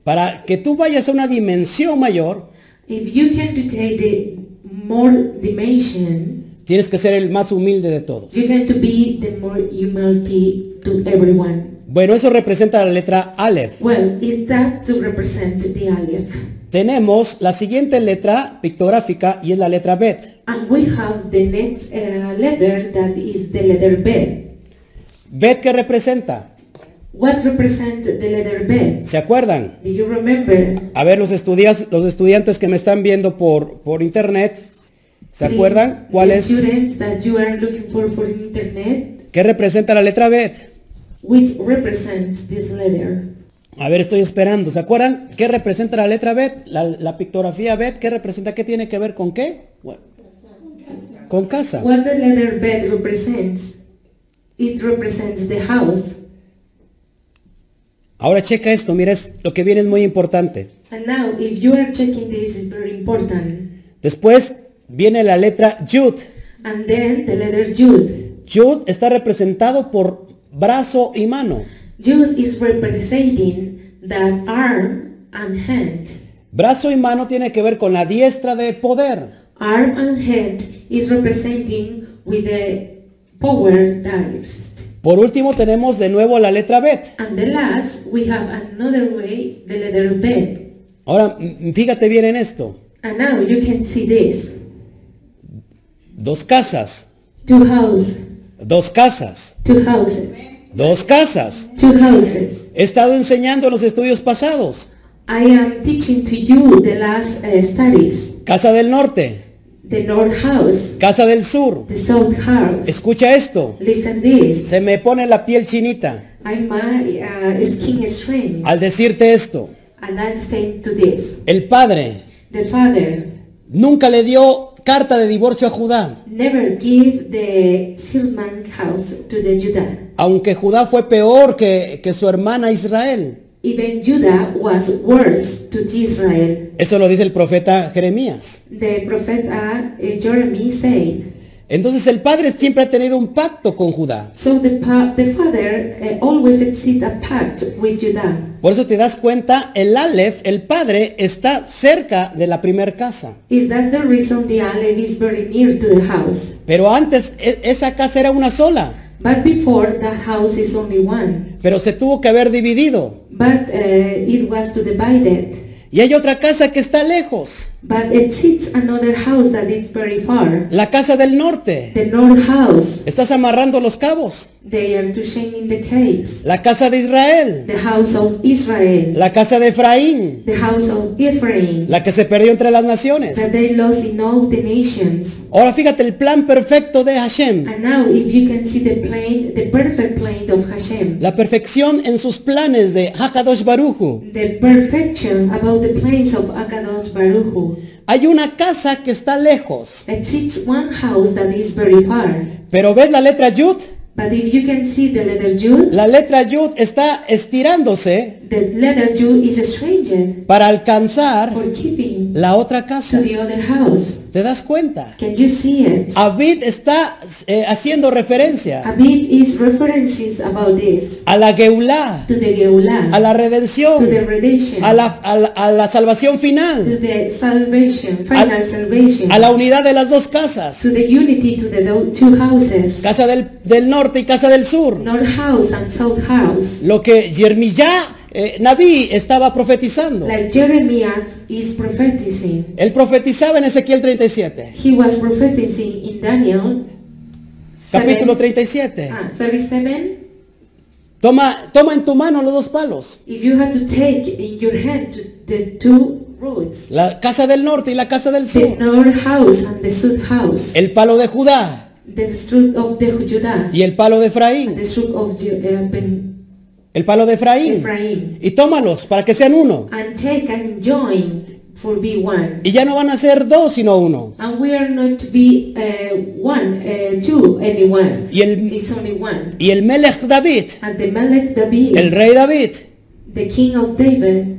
Para que tú vayas a una dimensión mayor, If you can take the more dimension, tienes que ser el más humilde de todos. to be the more humility to everyone. Bueno, eso representa la letra Aleph. Well, that to represent the Aleph? Tenemos la siguiente letra pictográfica y es la letra Bet. And we have the next uh, letter that is the letter B. Bet que representa, What represents the letter B? ¿se acuerdan? Do you remember? A ver, los estudiantes, los estudiantes que me están viendo por, por internet, ¿se acuerdan cuál es? Students that you are looking for for internet, ¿Qué representa la letra Bet? which represents this letter? A ver, estoy esperando. ¿Se acuerdan qué representa la letra Bet? La, la pictografía Bet, ¿qué representa? ¿Qué tiene que ver con qué? Bueno, con casa. What the letter B represents? It represents the house. Ahora checa esto, mira, es- lo que viene es muy importante. And now, if you are checking this, is very important. Después viene la letra Yud. And then the letter Jude. Yud está representado por brazo y mano. Jude is representing that arm and hand. Brazo y mano tiene que ver con la diestra de poder. Arm and hand is representing with the power diest. Por último tenemos de nuevo la letra Bet. And the last, we have another way, the letter B. Ahora, fíjate bien en esto. And now you can see this. Dos casas, Two houses, dos casas, two houses, dos casas. two houses. He estado enseñando en los estudios pasados. I am teaching to you the last uh, studies. Casa del norte, The north house, casa del sur. the south house. Escucha esto. Listen this. Se me pone la piel chinita I'm my uh, skin strange. al decirte esto. And I'm saying to this. El padre The father nunca le dio carta de divorcio a Judá, never give the house to the Judah. aunque Judá fue peor que, que su hermana Israel. Even Judah was worse to Israel. Eso lo dice el profeta Jeremías. The prophet uh, Jeremy said. Entonces el padre siempre ha tenido un pacto con Judá. So the, pa- the father uh, always exceed a pact with Judah. Por eso te das cuenta, el Aleph, el padre, está cerca de la primer casa. Is that the reason the Aleph is very near to the house? Pero antes e- esa casa era una sola, But before that house is only one. pero se tuvo que haber dividido. But uh, it was to divide it. Y hay otra casa que está lejos, But it sits another house that is very far. la casa del norte. The north house. Estás amarrando los cabos. They are to shame in the caves. La casa de Israel, The house of Israel. la casa de Efraín, The house of Ephraim. la que se perdió entre las naciones. That they lost in all the nations. Ahora fíjate el plan perfecto de Hashem. And now if you can see the plane, the perfect plane of Hashem. La perfección en sus planes de Hakadosh Baruchu. The perfection about the planes of Akadosh Baruch Hu. Hay una casa que está lejos, sits one house that is very far. pero ves la letra Yud. But if you can see the letter Jude, La letra Yud está estirándose the letter Jude is para alcanzar for keeping la otra to casa. the other house. ¿Te das cuenta? Can you see it? Abid está eh, haciendo referencia A is references about this a la Geulah, to the Geulah, a la to the redención, redemption, a la, a la- a la salvación to final, the salvation, final Al- salvation, a la unidad de las dos casas, to the unity to the two houses, casa del, del norte y casa del sur. north house and south house. Lo que Jermiyah, eh, Naví, estaba profetizando. Like Jeremiah is prophesying. Él profetizaba en Ezequiel 37, He was prophesying in Daniel capítulo 7, 37. ah, 37. Toma, toma en tu mano los dos palos, If you had to take in your hand the two roads, la casa del norte y la casa del the sur, north house and the south house, el palo de Judá. The of the Judah, y el palo de Efraín, the stroke of uh, Ben el palo de Efraín, Ephraim, y tómalos para que sean uno. and take and join for be one. Y ya no van a ser dos, sino uno. And we are not to be uh, one, uh, two, anyone. Y el- It's only one. Y el Melech David, And the Melech David, el rey David, the king of David,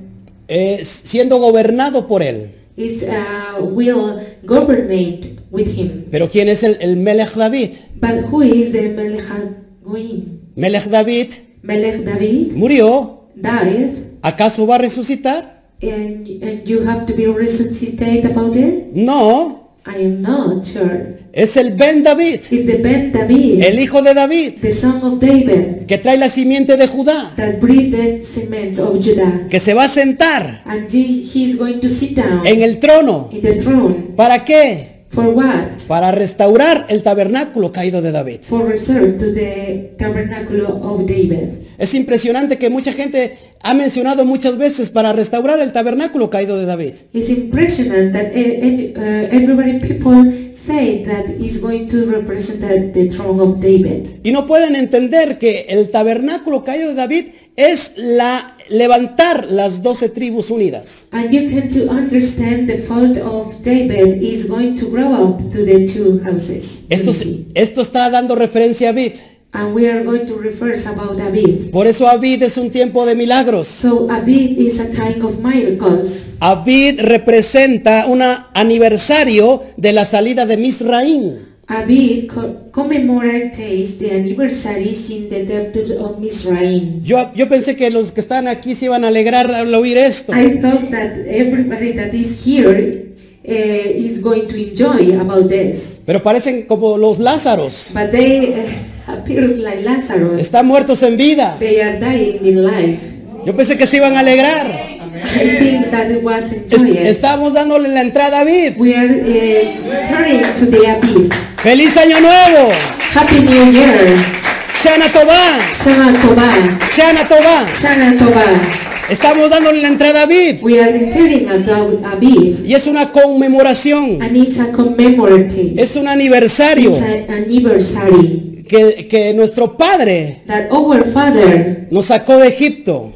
eh, siendo gobernado por él. is uh, will governate with him. Pero ¿quién es el, el Melech David? But who is the Melech Goim? Melech David Melech David murió, died, ¿acaso va a resucitar? and, and you have to be resuscitated about it? No, I am not sure. es el Ben David, It's the Ben David, el hijo de David, the son of David, que trae la simiente de Judá, that cement of Judah. que se va a sentar And he is going to sit down en el trono. in the throne. ¿Para qué? For what? Para restaurar el tabernáculo caído de David. For reserve to the tabernacle of David. Es impresionante que mucha gente ha mencionado muchas veces para restaurar el tabernáculo caído de David. It's impressionant that e- e- uh, everybody people say that is going to represent the, throne of David. Y no pueden entender que el tabernáculo caído de David es la levantar las doce tribus unidas. And you can to understand the fault of David is going to grow up to the two houses. Esto, está dando referencia a Aviv. And we are going to refer about Abib. Por eso Aviv es un tiempo de milagros. So Abib is a time of miracles. Aviv representa un aniversario de la salida de Misraín. Aviv co- commemorates the anniversaries in the death of Mizraim. Yo, yo pensé que los que están aquí se iban a alegrar al oír esto. I thought that everybody that is here uh, is going to enjoy about this, Pero parecen como los Lázaros. but they appears like Lazarus. Están muertos en vida. They are dying in life. Yo pensé que se iban a alegrar. I think that it was Es- estamos dándole la entrada a Viv. We are uh, to the Aviv. ¡Feliz Año Nuevo! Happy New Year. ¡Shana Tobá! Shana Tova. ¡Shana Tobá! Shana Tova. Estamos dándole la entrada a Viv. We are about Aviv. Y es una conmemoración. And it's a. Es un aniversario It's anniversary que, que nuestro Padre that our father nos sacó de Egipto.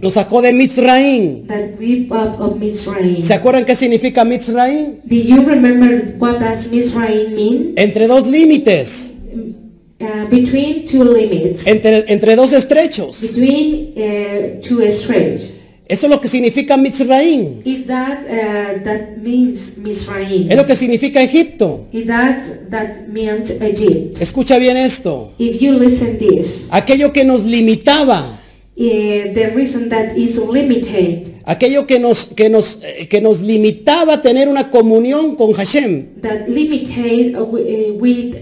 Nos sacó de Mizraim. ¿Se acuerdan qué significa mean? Entre dos límites. Uh, between two limits. Entre, entre dos estrechos. Between uh, two. Eso es lo que significa. Is that uh, that means Mizraim? Es lo que significa Egipto. Is that that means Egypt? Escucha bien esto. If you listen this, Aquello que nos limitaba, uh, the reason that is limited, aquello que nos, que nos, eh, que nos limitaba a tener una comunión con Hashem. that limited uh, wi- uh, with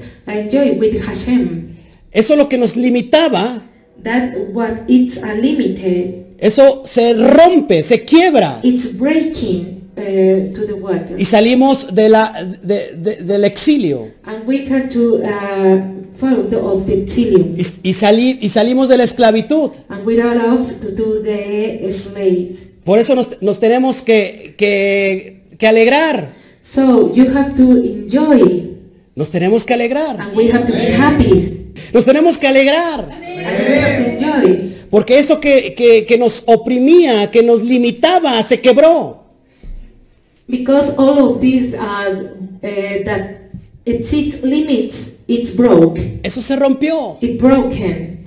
Hashem, Eso es lo que nos limitaba. that what it's a limited, Eso se rompe, se quiebra. it's breaking uh, to the water, Y salimos de la, de- de- del exilio. and we had to uh, of the Y, y salí- y salimos de la esclavitud. and we are off to do the slave. Por eso nos, nos tenemos que, que, que alegrar. So you have to enjoy, Nos tenemos que alegrar. and we have to be happy, Nos tenemos que alegrar. and we have to enjoy. Porque eso que, que- que nos oprimía, que nos limitaba, se quebró. Because all of these uh, that exceeds limits, it's broke. Eso se rompió. It broken.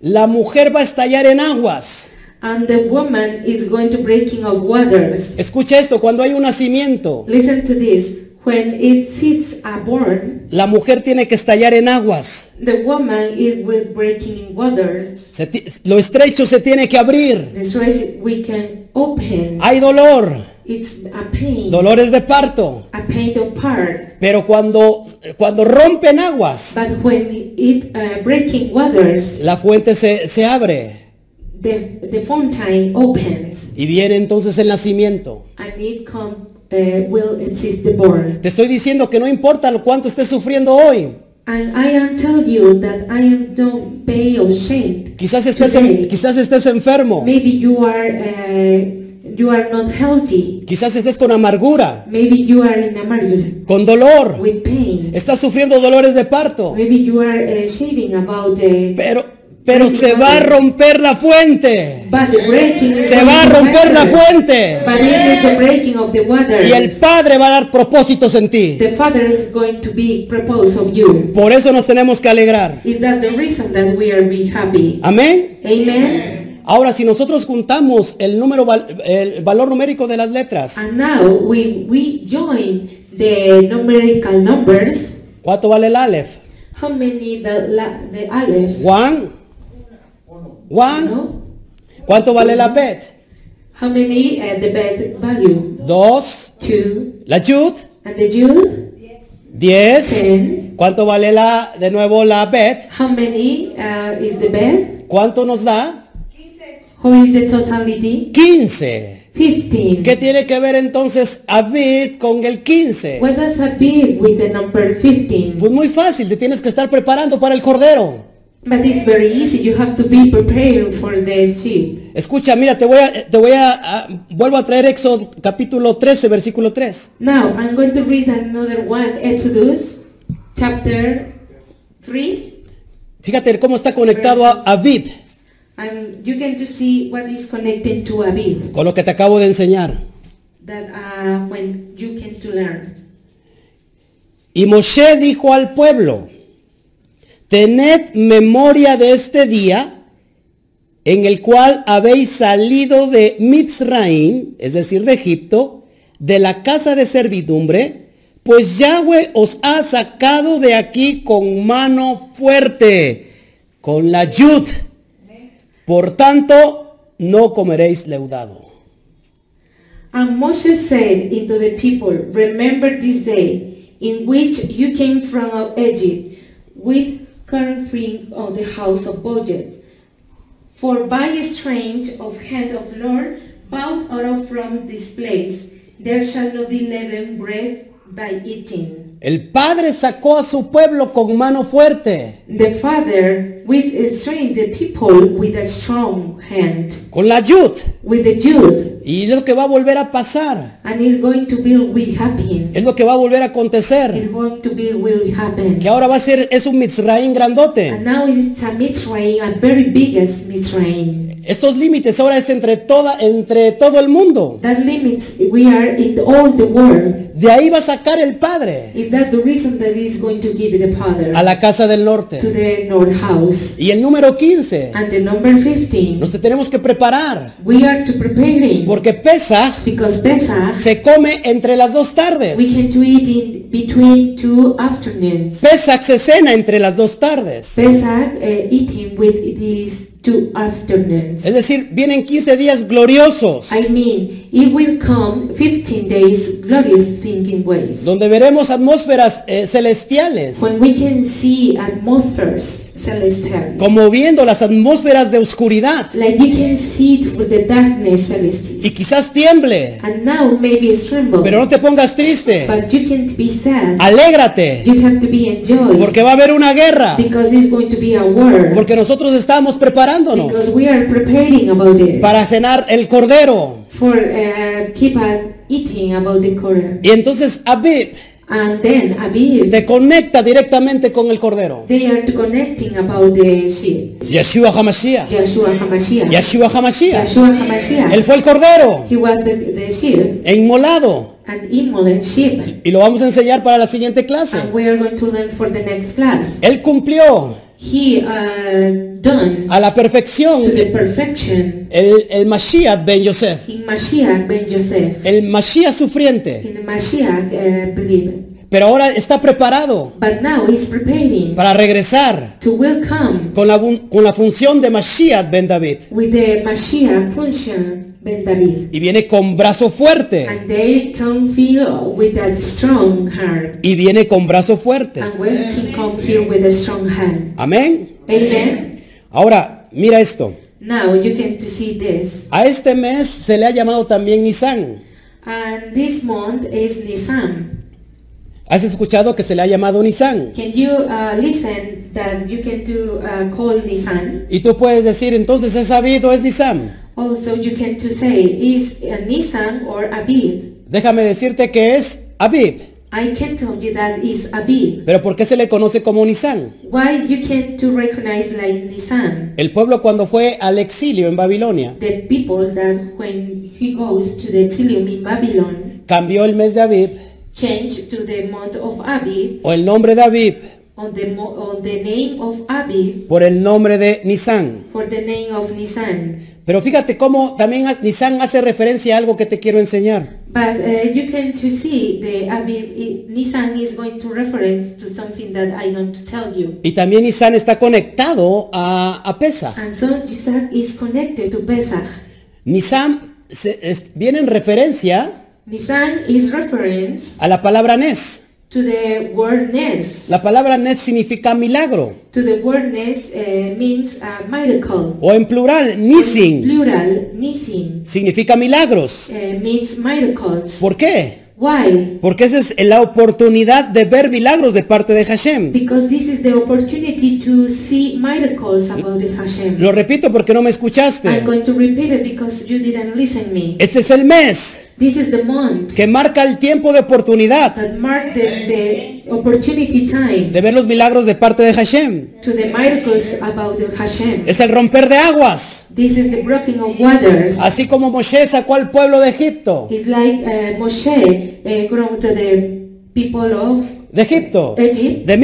La mujer va a estallar en aguas. And the woman is going to breaking of waters. Escucha esto, cuando hay un nacimiento, Listen to this. When it sits a born, la mujer tiene que estallar en aguas. the woman is with breaking in ti- lo estrecho se tiene que abrir. The stretch we can open. Hay dolor, It's a pain. dolores de parto. A pain apart. Pero cuando, cuando rompen aguas, But when it uh, breaking waters, la fuente se, se abre. the, the fountain opens. Y viene entonces el nacimiento. and it come uh, will exist the born. Te estoy diciendo que no importa lo cuánto estés sufriendo hoy. And I am tell you that I am no pay or shame. Quizás estés, en- quizás estés enfermo. Maybe you are uh, you are not healthy. Quizás estés con amargura, Maybe you are in a marriage con dolor. with pain. Estás sufriendo dolores de parto. Maybe you are uh, about the Pero, pero se va a romper la fuente. Se va a romper la fuente. Y el Padre va a dar propósitos en ti. Por eso nos tenemos que alegrar. Amén. Ahora, si nosotros juntamos el número, el valor numérico de las letras. ¿cuánto vale el Aleph? How many the la, the aleph? One. One. No. ¿Cuánto vale la Bet? How many uh, the bed value? Dos. Two. La Yud. And the Jude? Diez. Ten. ¿Cuánto vale la, de nuevo la Bet? How many uh, is the bed? ¿Cuánto nos da? How is the totality? 15. Fifteen. ¿Qué tiene que ver entonces Abid con el 15? What does a be with the number fifteen? Pues muy fácil, te tienes que estar preparando para el cordero. But it's very easy. You have to be prepared for the sheep. Escucha, mira, te voy a, te voy a, a- vuelvo a traer Éxodo capítulo 13, versículo 3. Now I'm going to read another one, Exodus chapter 3. Fíjate cómo está conectado a Abid And you can just see what is connected to Abib. con lo que te acabo de enseñar. That uh, when you can to learn. Y Moshe dijo al pueblo, tened memoria de este día en el cual habéis salido de Mitzraim, es decir, de Egipto, de la casa de servidumbre, Pues Yahweh os ha sacado de aquí con mano fuerte, con la yud. Por tanto, no comeréis leudado. And Moses said unto the people, Remember this day in which you came from Egypt with covering of the house of budget. For by a strange of hand of Lord bowed out of from this place, there shall not be leavened bread by eating. El Padre sacó a su pueblo con mano fuerte, The Father with strength the people with a strong hand, con la yud. with the Jude, Y es lo que va a volver a pasar. and it's going to be will happen. Es lo que va a volver a acontecer. It's going to be will happen. Que ahora va a ser, es un Mitzraim grandote. And now it's a Mitzrayim, a very biggest Mitzrayim. Estos límites ahora es entre toda, entre todo el mundo. That limits we are in all the world. De ahí va a sacar el Padre Is that the reason that going to give the Father a la casa del to norte. the North House? Y el número 15. And the number 15, Nos tenemos que preparar. we are to preparing Porque Pesach because Pesach se come entre las dos tardes. we can to eat in between two afternoons. Pesach se cena entre las dos tardes. Pesach uh, eating with these two afternoons. Es decir, vienen 15 días gloriosos. I mean, it will come 15 days glorious thinking ways. Donde veremos atmósferas eh, celestiales. When we can see atmospheres Como viendo las atmósferas de oscuridad. Like you can see through the darkness celestial. Y quizás tiemble. And now maybe it's tremble. Pero no te pongas triste. But you can't be sad. Alégrate. You have to be enjoyed. Porque va a haber una guerra. Because it's going to be a war. Porque nosotros estamos Because preparándonos we are preparing about it. para cenar el cordero. For uh, keep on eating about the. Y entonces Abib And then Aviv, te conecta directamente con el cordero. they are connecting about the sheep. Yeshua Hamashiach. Yeshua HaMashiach. Yeshua Hamashiach. Yeshua HaMashiach. Él fue el cordero He was the, the sheep inmolado. and immolate sheep. Y lo vamos a enseñar para la siguiente clase. And we are going to learn for the next class. Él cumplió He uh, done a la perfección to the perfection el, el Mashiach ben Yosef. in Mashiach ben Joseph. El Mashiach sufriente. In the Mashiach uh, believe. Pero ahora está preparado But now he's preparing para regresar to welcome con la, con la función de Mashiach ben David. with the Mashiach function ben David. Y viene con brazo fuerte. And they can feel with a strong heart. Y viene con brazo fuerte. And when he come here with a strong hand. Amén. Amen. Ahora, mira esto. Now you can to see this. A este mes se le ha llamado también Nisan. And this month is Nisan. ¿Has escuchado que se le ha llamado Nisan? Can you uh, listen that you can do uh, call Nisan? Y tú puedes decir, entonces es sabido, es Nisan. Also you can to say is a Nisan or Abib. Déjame decirte que es Abib. I can tell you that is Abib. Pero ¿por qué se le conoce como Nisan? Why you can to recognize like Nisan? El pueblo cuando fue al exilio en Babilonia The people that when he goes to the exilium in Babylon cambió el mes de Abib change to the month of Abib o el nombre de Abib on the on the name of Abib por el nombre de Nisan. for the name of Nisan. Pero fíjate cómo también Nisan hace referencia a algo que te quiero enseñar. But uh, you can to see the Abib i- Nisan is going to reference to something that I'm going to tell you. Y también Nisan está conectado a, a Pesach. And so Isaac is connected to Pesach. Nisan se- es- viene en referencia Nisan is reference a la palabra Nes. to the word Nes. La palabra Nes significa milagro. To the word Nes uh, means a miracle. O en plural, Nisin Plural, Nisim, significa milagros. uh, means miracles. ¿Por qué? Why? Porque esa es la oportunidad de ver milagros de parte de Hashem. Because this is the opportunity to see miracles about the Hashem. Lo repito porque no me escuchaste. I'm going to repeat it because you didn't listen me. Este es el mes This is the month que marca el tiempo de oportunidad that mark the, the opportunity time de ver los milagros de parte de Hashem. to the miracles about the Hashem. Es el romper de aguas. This is the breaking of waters. Así como Moshe sacó al pueblo de Egipto. It's like uh, Moshe uh, going to the people of de Egipto, Egypt, de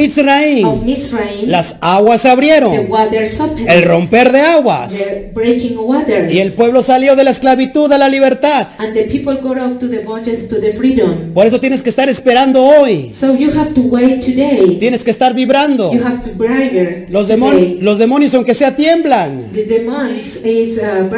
of. Mizraim, Las aguas se the abrieron, waters opened, el romper de aguas. the breaking waters, Y el pueblo salió de la esclavitud a la libertad. and the people got off to the bondage to the freedom. Por eso tienes que estar esperando hoy. So you have to wait today. Tienes que estar vibrando. You have to bribe Los, demon- los demonios aunque sea tiemblan. The demons is uh,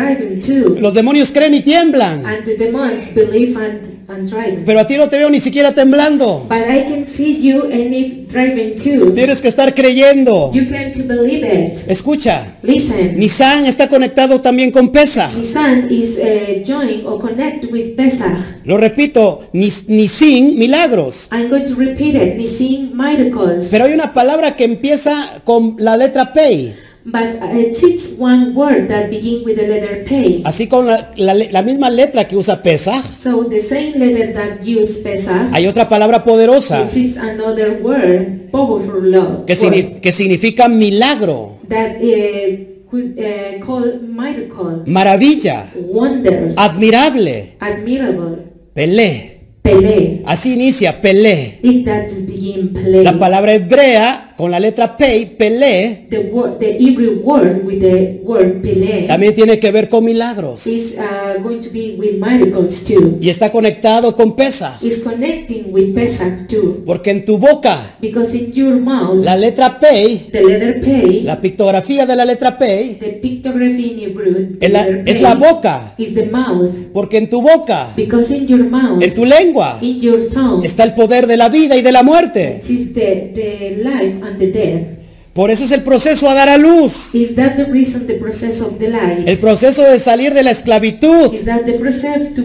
too, Los demonios creen y tiemblan. and the demons believe and, and. Pero a ti no te veo ni siquiera temblando. But I can see you and it driving too. Tienes que estar creyendo. You can to believe it. Escucha, Listen. Nissan está conectado también con Pesa. Nisan is uh, or connect with Pesach. Lo repito, Nis- Nisin, milagros. I'm going to repeat it. Nisim miracles. Pero hay una palabra que empieza con la letra P. But uh, it's one word that begin with the letter P. Así con la, la la misma letra que usa Pesaj. So the same letter that use Pesach. Hay otra palabra poderosa is another word, powerful love. que, word, signi- que significa milagro, that uh, could uh, call miracle, maravilla, wonders, admirable, admirable, pelé. pele. Así inicia, pelé. It begin. La palabra hebrea con la letra P, pelé, the word, the Hebrew word with the word pele también tiene que ver con milagros. is uh, going to be with miracles too. Y está conectado con Pesaj. Is connecting with Pesach too, Porque en tu boca, because in your mouth, la letra P, the letter la pictografía de la letra P, the pictography in Hebrew, the es la, es boca. is the mouth, Porque en tu boca, because in your mouth, en tu lengua, in your tongue, está el poder de la vida y de la muerte. it is the, the life the death. Por eso es el proceso a dar a luz. Is that the reason the process of the life? El proceso de salir de la esclavitud. Is that the process to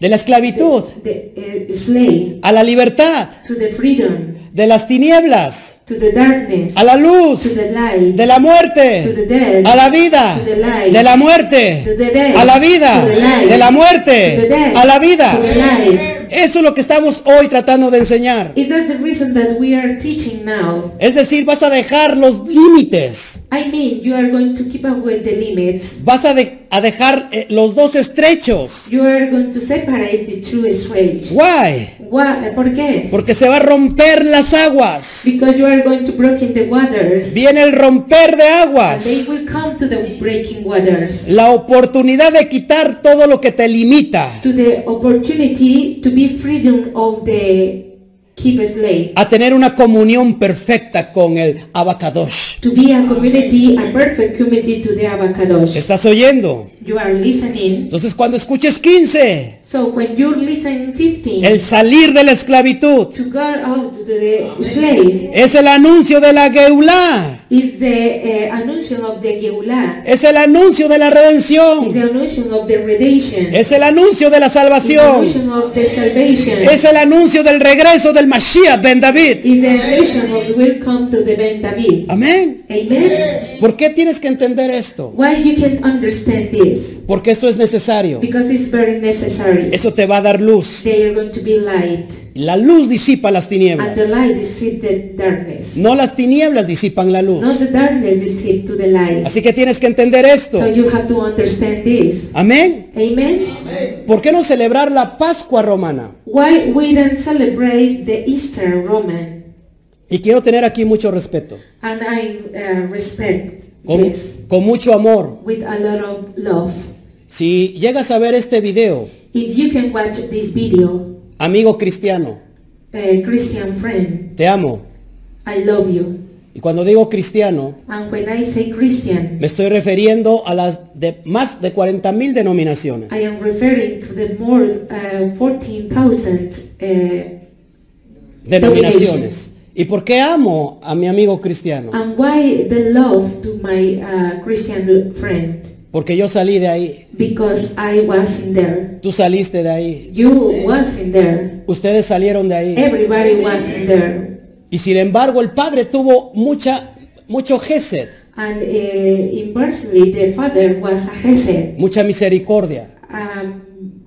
De la esclavitud the uh, slave a la libertad. to the freedom, De las tinieblas to the darkness, a la to luz. the light, De la to muerte the death, a la vida. to the light, De la muerte to the death, a la vida. to the light, De la to the muerte death, a la to the vida. Eso es lo que estamos hoy tratando de enseñar. Is that the reason that we are teaching now? Es decir, vas a dejar los límites. I mean, you are going to keep with the limits. Vas a, de- a dejar eh, los dos estrechos. You are going to separate the true strange. Why? Why? ¿Por qué? Porque se va a romper las aguas. Because you are going to break in the waters. Viene el romper de And they aguas. will come to the breaking waters. La oportunidad de quitar todo lo que te limita. To the opportunity to be freedom of the keep slave. A tener una comunión perfecta con el abacadosh. To be a community, a perfect community to the Abacadosh. ¿Estás oyendo? You are listening. Entonces cuando escuches 15, So when you listen 15, el salir de la esclavitud, to go out to the slave es el anuncio de la Geulah. is the uh, announcement of the Geulah. Es el anuncio de la Is redención. the announcement of the redemption. Es el anuncio de la Is the salvación. announcement of the salvation. Es el anuncio del regreso del Mashiach Ben David. Is the announcement of the welcome to the Ben David. Amén. Amen. ¿Por qué tienes que entender esto? Why you can understand this? Porque esto es necesario. Because it's very necessary. Eso te va a dar luz. They are going to be light. La luz disipa las And tinieblas. the light deceive the darkness. No las tinieblas disipan la luz. the darkness deceive to the light. Así que tienes que entender esto. So you have to understand this. Amén. Amen. ¿Por qué no celebrar la Pascua romana? Why we don't celebrate the Easter Roman? Y quiero tener aquí mucho respeto. And I uh, respect Con, this con mucho amor. with a lot of love. Si llegas a ver este video, If you can watch this video, amigo cristiano, uh, Christian friend, te amo. I love you. Y cuando digo cristiano, And when I say Christian, me estoy refiriendo a las de más de 40 mil denominaciones. I am referring to the more uh, 14,000 uh, Denominaciones. ¿Y por qué amo a mi amigo cristiano? and why the love to my uh, Christian friend? Porque yo salí de ahí. Because I was in there. Tú saliste de ahí. You was in there. Ustedes salieron de ahí. Everybody was in there. Y sin embargo, el Padre tuvo mucha, mucho gesed, And uh, inversely, the father was a Hesed, mucha misericordia, um,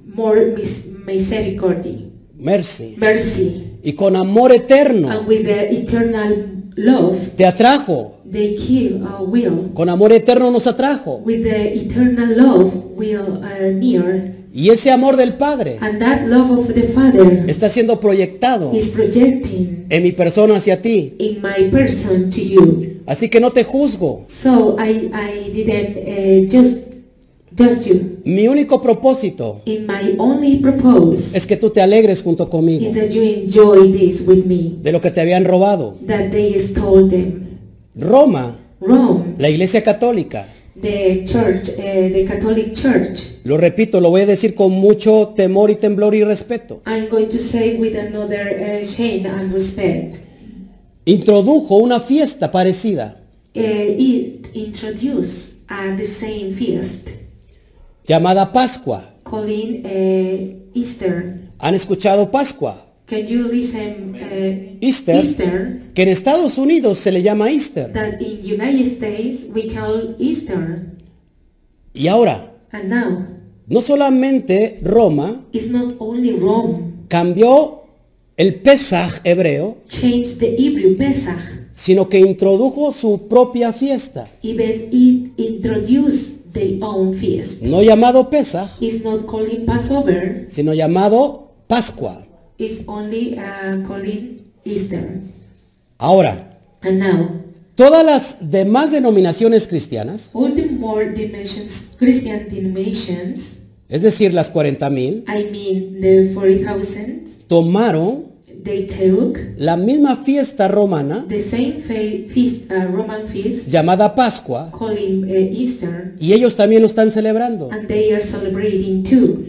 more mis- misericordia, mercy. mercy. Y con amor eterno And with the eternal love, te atrajo. they kill our will. Con amor eterno nos atrajo. With the eternal love will uh, near Y ese amor del Padre And that love of the Father está siendo proyectado is projecting en mi persona hacia ti. in my person to you. Así que no te juzgo. So I, I didn't uh, just just you. Mi único propósito In my only propose es que tú te alegres junto conmigo. is that you enjoy this with me, de lo que te habían robado. that they stole them. Roma, Rome, la iglesia católica, the church, the Catholic Church, lo repito, lo voy a decir con mucho temor y temblor y respeto, I'm going to say with another shame and respect, introdujo una fiesta parecida. It introduced uh, the same feast, llamada Pascua. calling uh, Easter. ¿Han escuchado Pascua? Can you listen uh, Easter. Easter? Que en Estados Unidos se le llama Easter. That in United States we call Easter. Y ahora, And now, no solamente Roma it's not only Rome cambió el Pesaj hebreo, changed the Hebrew Pesach, sino que introdujo su propia fiesta, even it own feast. no llamado Pesaj, It's not calling Passover, sino llamado Pascua. it's only uh, calling Easter. Ahora, And now, todas las demás denominaciones cristianas, all the more denominations, Christian denominations, es decir, las 40.000, I mean the 40,000, tomaron they took la misma fiesta romana the same feast, uh, Roman feast, llamada Pascua calling uh, Easter, y ellos también lo están celebrando. and they are celebrating too.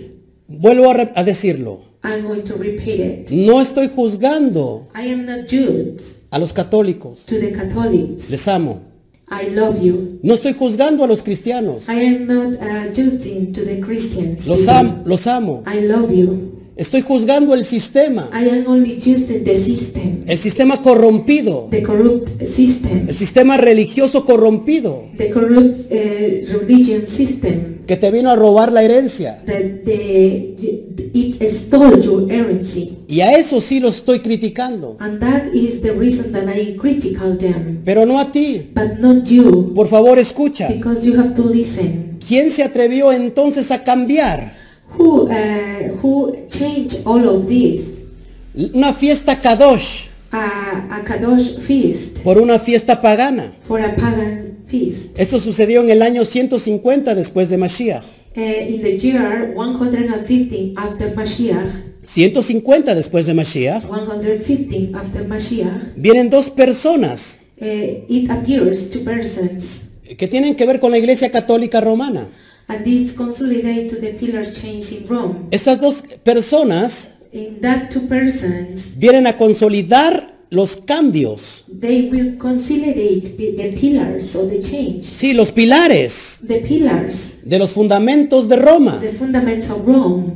Vuelvo a, decirlo, I'm going to repeat it. no estoy juzgando I am not a los católicos, to the Catholics. les amo. I love you. No estoy juzgando a los cristianos, I am not uh, to the Christians. los, am- los amo. I love you. Estoy juzgando el sistema, I am only judging the system, el sistema corrompido, the corrupt system, el sistema religioso corrompido the corrupt uh, religion system que te vino a robar la herencia. that the, it stole your heresy. Y a eso sí lo estoy criticando, And that is the reason that I critical them, pero no a ti. but not you, Por favor, escucha. because you have to listen. ¿Quién se atrevió entonces a cambiar Who uh, who changed all of this? una fiesta kadosh Uh, a Kadosh feast por una fiesta pagana? for a pagan feast. Esto sucedió en el año 150 después de Mashiach. Uh, in the year 150 after Mashiach, 150 después de Mashiach, 115 after Mashiach, vienen dos personas uh, it appears two persons, que tienen que ver con la iglesia católica romana. And this consolidate to the pillar change in Rome. Estas dos personas In that two persons, vienen a consolidar los cambios, they will consolidate the pillars of the change, sí, los pilares the pillars, de los fundamentos de Roma, the fundaments of Rome,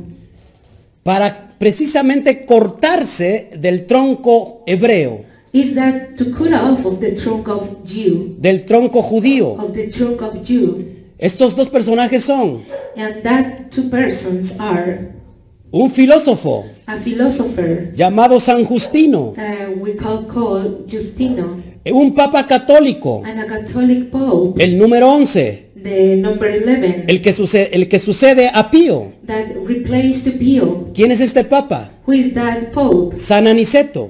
para precisamente cortarse del tronco hebreo, is that to cut off of the trunk of Jew, del tronco judío. of the trunk of Jew. Estos dos personajes son And that two persons are un filósofo a philosopher llamado San Justino, uh, we call called Justino un papa católico, and a Catholic Pope, el número 11, the number 11, el que, sucede, el que sucede a Pío. that replaced Pio. ¿Quién es este papa? Who is that Pope? San Aniceto.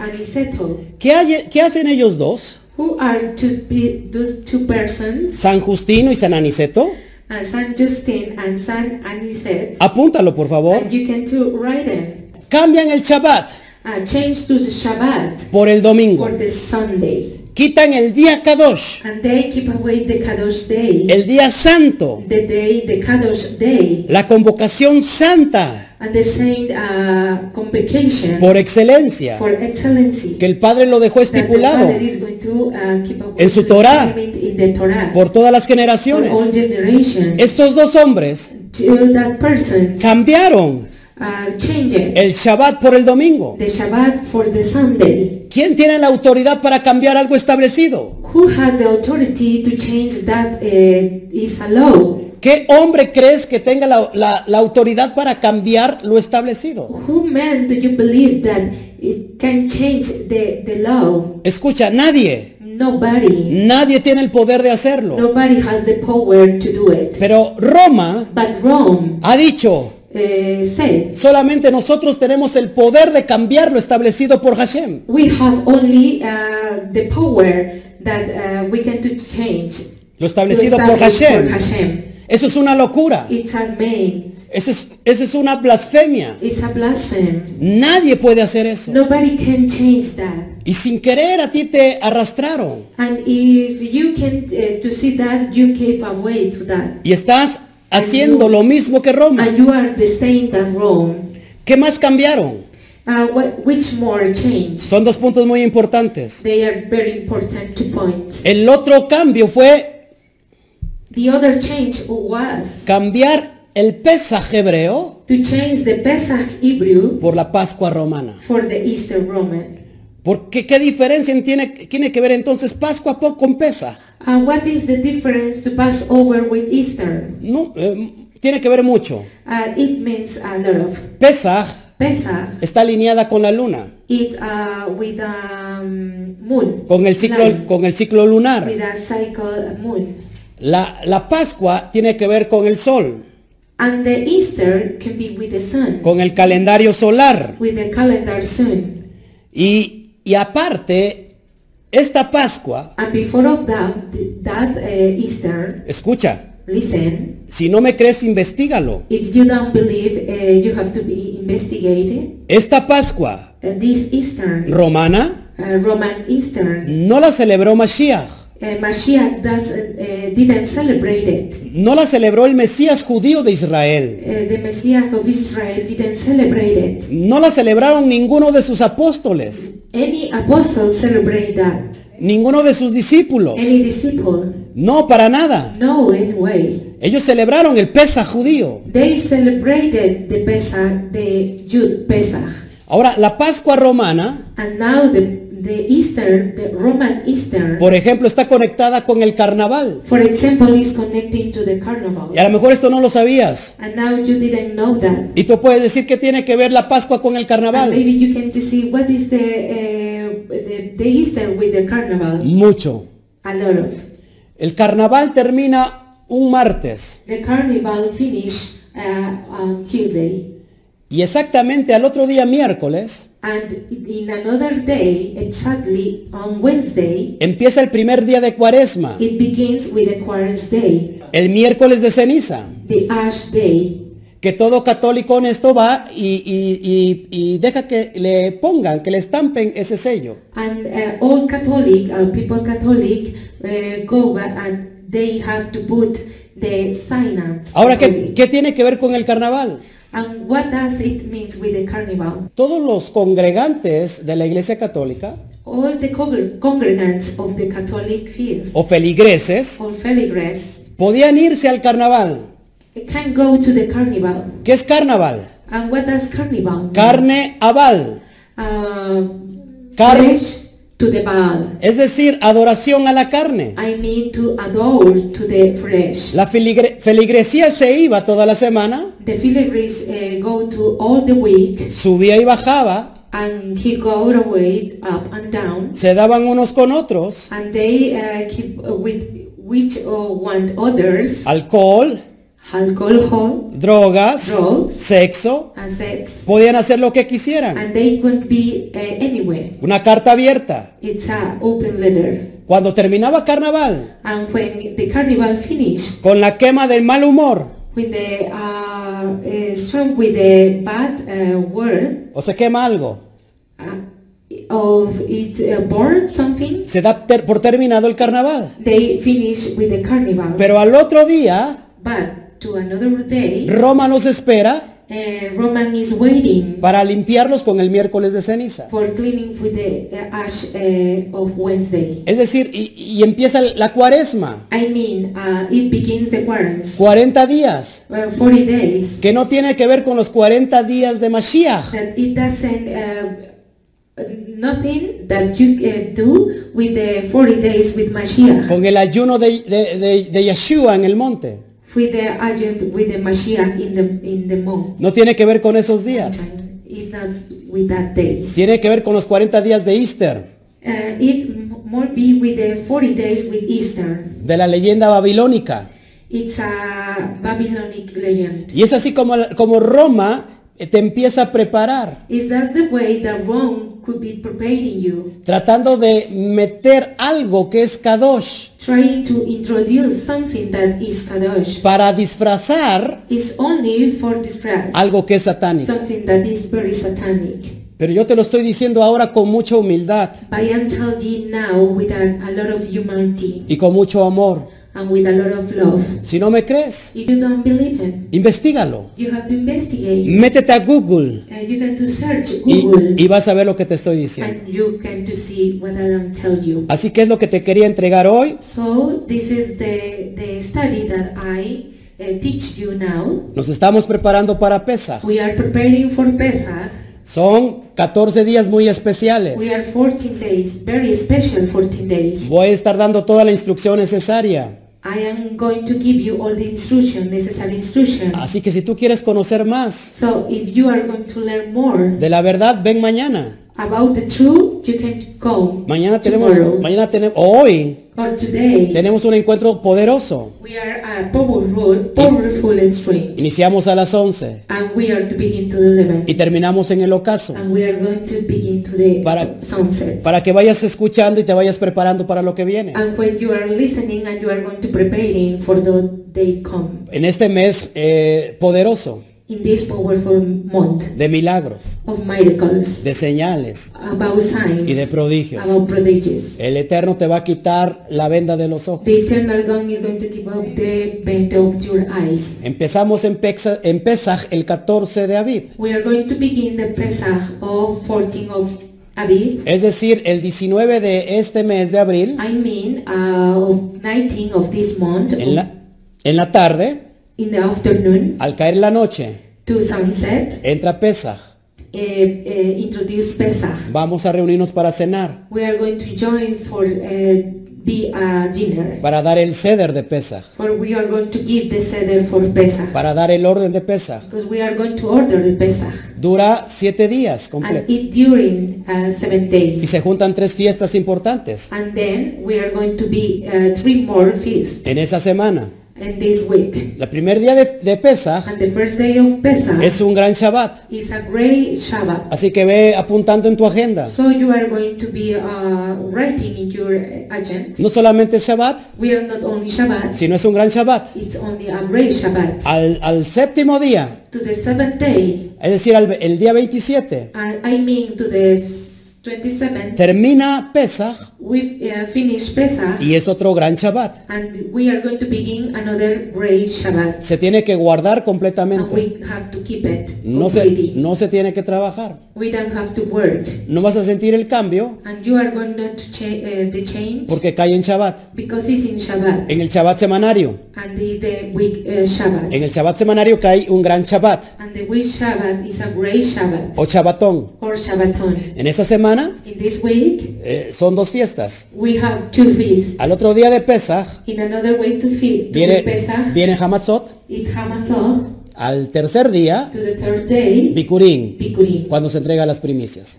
Aniceto. ¿Qué, hay- qué hacen ellos dos? Who are two, those two persons? San Justino y San Aniceto. Uh, San Justin and San Anicet. Apúntalo, por favor. And you can too write it. Cambian el Shabbat Uh, change to the Shabbat por el domingo. for the Sunday. Quitan el día Kadosh, And they keep away the Kadosh day. el día santo, the day, the Kadosh day. la convocación santa and the saint uh, convocation por excelencia, for que el Padre lo dejó that the estipulado to uh, En su Torah. assignment in the Torah por todas las for all generaciones. generations. Estos dos hombres to that person cambiaron uh, change el Shabbat por el domingo. the Shabbat for the Sunday. ¿Quién tiene la autoridad para cambiar algo establecido? Who has the authority to change that uh, is allowed? ¿Qué hombre crees que tenga la, la- la autoridad para cambiar lo establecido? Who man do you believe that it can change the, the law? Escucha, nadie, Nobody. nadie tiene el poder de hacerlo. Nobody has the power to do it. Pero Roma But Rome ha dicho, said. Solamente nosotros tenemos el poder de cambiar lo establecido por Hashem. We have only uh, the power that uh, we can to change. Lo establecido por Hashem. for Hashem. Eso es una locura. It's. Eso es, eso es una blasfemia. It's a blasphemy. Nadie puede hacer eso. Nobody can change that. Y sin querer a ti te arrastraron. And if you can uh, to see that, you away to that. Y estás haciendo lo mismo que Roma. And you are the same than Rome. ¿Qué más cambiaron? Uh, what, which more change? Son dos puntos muy importantes. They are very important to point. El otro cambio fue The other change was cambiar el Pesaj hebreo to change the Pesach Hebrew por la Pascua romana. for the Easter Roman. Porque qué diferencia tiene, tiene que ver entonces Pascua con Pesaj? Uh, what is the difference to pass over with Easter? No, eh, tiene que ver mucho. Uh, it means a lot of. Pesaj Pesach, está alineada con la luna, it's uh, with a um, moon. con el ciclo, line, con el ciclo lunar. with a cycle moon. La, la Pascua tiene que ver con el sol, And the Easter can be with the sun, con el calendario solar. with the calendar sun. Y, y aparte, esta Pascua, And before of that, that uh, Easter, escucha, listen, si no me crees, investigalo. if you don't believe, uh, you have to be investigated. Esta Pascua Uh, this Easter, romana uh, Roman Easter, no la celebró Mashiach, Mashiach does, uh, didn't celebrate it. no la celebró el Mesías judío de Israel, Uh, the Messiah of Israel didn't celebrate it. no la celebraron ninguno de sus apóstoles, Any apostle celebrate that? ninguno de sus discípulos, Any disciple? no para nada. No, anyway. Ellos celebraron el Pesaj judío. They celebrated the Pesach, the Pesach. Ahora, la Pascua romana, And now the, the Easter, the Roman Easter, por ejemplo, está conectada con el carnaval. for example, is connecting to the carnival. Y a lo mejor esto no lo sabías. And now you didn't know that. Y tú puedes decir que tiene que ver la Pascua con el carnaval. maybe you can to see what is the, the, the Easter with the carnival. Mucho. A lot of. El carnaval termina un martes. The carnival finish uh, on Tuesday. Y exactamente al otro día miércoles And in another day, exactly on Wednesday, empieza el primer día de cuaresma. it begins with the Quartz Day, El miércoles de ceniza. the Ash Day. Que todo católico honesto va y, y- y- y deja que le pongan, que le estampen ese sello. And uh, all Catholic, uh, people Catholic, uh, go back and they have to put the sign at Ahora, ¿qué, Catholic. qué tiene que ver con el carnaval? And what does it mean with the carnival? Todos los congregantes de la Iglesia Católica All the congr- congregants of the Catholic feast o feligreses or podían irse al carnaval. they can go to the carnival. ¿Qué es carnaval? And what does carnival mean? Carne aval, uh, Carne. to the Baal. es decir, adoración a la carne. I mean to adore to the flesh. La feligre- feligresía se iba toda la semana, The filigree uh, go to all the week subía y bajaba, and he go away up and down se daban unos con otros, and they uh, keep with which uh, want others alcohol, alcohol drogas, Drugs. sexo, and sex podían hacer lo que quisieran. and they could be uh, anywhere. Una carta abierta. It's a open letter. Cuando terminaba carnaval, And when the carnival finished, con la quema del mal humor, with the uh, uh, strong with the bad uh, word o se quema algo, uh, of it uh, born something, se da ter- por terminado el carnaval. they finish with the carnival. Pero al otro día, but to another day, Roma los espera uh, Roman is waiting para limpiarlos con el miércoles de ceniza. for cleaning with the uh, ash uh, of Wednesday. Es decir, y, y empieza la cuaresma, I mean, uh, it begins the quarantine. 40 días, Uh, 40 days. que no tiene que ver con los 40 días de Mashiach. That it doesn't, uh, nothing that you uh, do with the 40 days with Mashiach. con el ayuno de, de, de- de Yeshua en el monte. With the agent with the Mashiach in the in the. No tiene que ver con esos días. It's not with that days. Tiene que ver con los 40 días de Easter, Uh, it more be with the 40 days with Easter. de la leyenda babilónica. It's a Babylonic legend. Y es así como, como Roma te empieza a preparar, Is that the way that Rome could be preparing you? tratando de meter algo que es Kadosh Trying to introduce something that is Kadosh. para disfrazar It's only for disfraz. algo que es satánico. Something that is very satanic. Pero yo te lo estoy diciendo ahora con mucha humildad But I am telling you now with a, a lot of y con mucho amor. And with a lot of love. Si no me crees, If you don't believe him, investigalo. you have to investigate. Métete a Google And you can to search y, Google y vas a ver lo que te estoy diciendo. and you can to see what I am tell you. Así que es lo que te quería entregar hoy. So this is the, the study that I uh, teach you now. Nos estamos preparando para Pesach. We are preparing for Pesach. Son 14 días muy especiales. We are 14 days, very special 14 days. Voy a estar dando toda la instrucción necesaria. I am going to give you all the instruction, necessary instruction. Así que si tú quieres conocer más So if you are going to learn more de la verdad, ven mañana. about the truth, you can go Mañana tenemos, tomorrow mañana tenemos, hoy today. tenemos un encuentro poderoso. We are a powerful. Iniciamos a las 11 And we are to begin to the 11. y terminamos en el ocaso. And we are going to begin to the Para- sunset. Para que vayas escuchando y te vayas preparando para lo que viene. And when you are listening and you are going to preparing for the day come. En este mes eh, poderoso In this powerful month de milagros, of miracles, de señales about signs, y de prodigios. about prodigies. El Eterno te va a quitar la venda de los ojos. The eternal God is going to give up the bent of your eyes. Empezamos en, Pexa- en Pesaj el 14 de Aviv. We are going to begin the Pesach of 14 of Aviv. Es decir, el 19 de este mes de abril, I mean, uh, of 19 of this month, en la, en la tarde, in the afternoon al caer la noche, to sunset, entra Pesaj. uh, uh, introduce Pesach. Vamos a reunirnos para cenar, We are going to join for uh, be a dinner. para dar el ceder de Pesaj, For we are going to give the seder for Pesach. para dar el orden de Pesaj. Because we are going to order the Pesach. Dura siete días And completos. eat during uh, seven Y days. se juntan tres fiestas importantes And then we are going to be uh, three more feasts en esa semana. In this week. El primer día de, de Pesaj And the first day of Pesach es un gran Shabbat. is a great Shabbat. Así que ve apuntando en tu agenda. So you are going to be uh, writing in your agenda. No solamente es Shabbat, We are not only Shabbat, sino es un gran Shabbat. it's only a great Shabbat. Al, al séptimo día, To the seventh day, es decir, al- el día 27, uh, I mean to the 27th, termina Pesaj we uh, finish Pesach y es otro gran Shabbat. and we are going to begin another great Shabbat. Se tiene que guardar And completamente. we have to keep it No se, no se tiene que trabajar. We don't have to work. No vas a sentir el cambio And you are going to cha- uh, the change porque cae en Shabbat. because it's in Shabbat. En el Shabbat semanario. And the, the week uh, Shabbat. En el Shabbat semanario cae un gran Shabbat And the week Shabbat is a great Shabbat o Shabbatón. or Shabbaton. En esa semana In this week, eh, son dos fiestas. we have two feasts. Al otro día de Pesaj In another way to feed to viene, Pesach, viene Hamatzot. it's Hamasot. Al tercer día, day, Bikurim, Bikurim. cuando se entrega las primicias.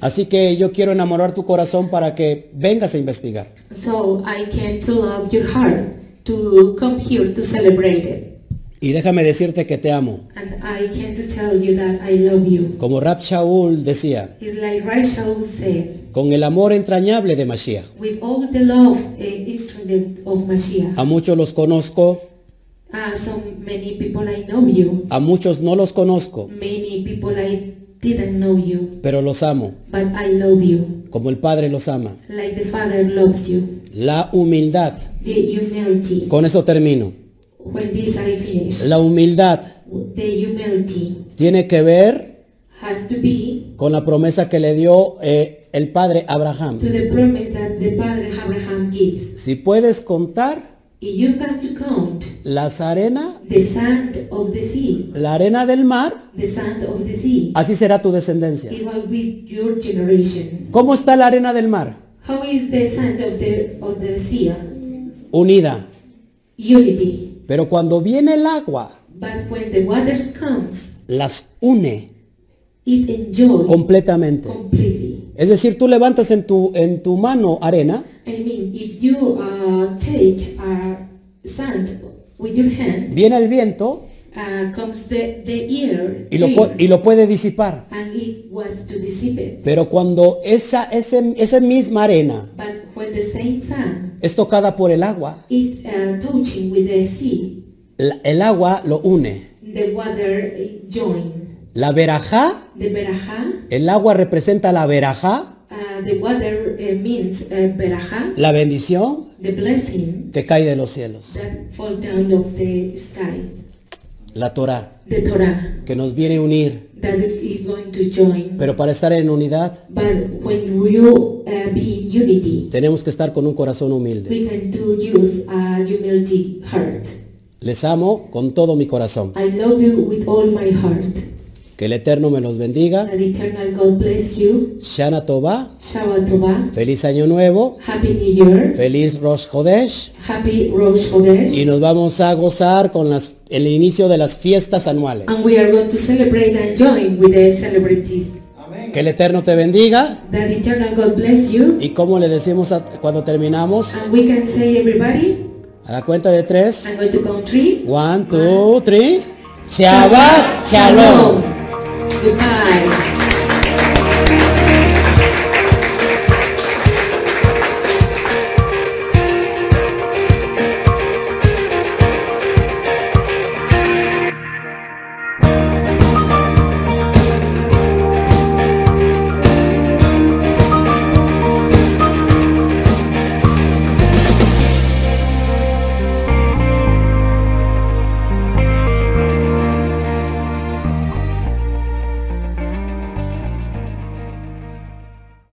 Así que yo quiero enamorar tu corazón para que vengas a investigar. So I came to love your heart to come here to celebrate it. Y déjame decirte que te amo. And I came to tell you that I love you. Como Rab Shaul decía, It's like Rachel said, con el amor entrañable de Mashiach. with all the love uh, instrument of Mashiach. A muchos los conozco, Uh, so many people I know you. a muchos no los conozco, Many people I didn't know you. pero los amo, But I love you. como el Padre los ama. Like the Father loves you. La humildad, The humility. con eso termino. When this I finish. La humildad The humility tiene que ver has to be con la promesa que le dio eh, el Padre Abraham. to the promise that the Abraham gives. Si puedes contar If you've got to count las arenas, the sand of the sea, la arena del mar, the sand of the sea, así será tu descendencia. it will be your generation. ¿Cómo está la arena del mar? How is the sand of the of the sea? Unida. Unity. Pero cuando viene el agua, But when the waters comes, las une it enjoy completamente. completely. Es decir, tú levantas en tu, en tu mano arena I mean, if you uh, take a sand with your hand, viene el viento uh, comes the, the ear, y lo, pu- air, y lo puede disipar. and it was to dissipate. Pero cuando esa, ese- esa misma arena But when the same sand es tocada por el agua, is uh, touching with the sea, la- el agua lo une. the water uh, join. La verajá, The beraja, el agua representa la verajá, uh, the water uh, means uh, beraja, la bendición the blessing que cae de los cielos. that fall down of the sky. La Torah, The Torah que nos viene a unir. That is going to join. Pero para estar en unidad But when you uh, be in unity, tenemos que estar con un corazón humilde. we can do use a humility heart. Les amo con todo mi corazón. I love you with all my heart. Que el Eterno me los bendiga. Eternal God bless you. Shana Tova. Feliz Año Nuevo. Happy New Year. Feliz Rosh Chodesh. Happy Rosh Chodesh. Y nos vamos a gozar con las, el inicio de las fiestas anuales. And we are going to celebrate and join with the celebrities. Que el Eterno te bendiga. That eternal God bless you. Y como le decimos a- cuando terminamos, And we can say everybody, a la cuenta de tres. I'm going to count three. One, two, three. Shabbat Shalom. Good night.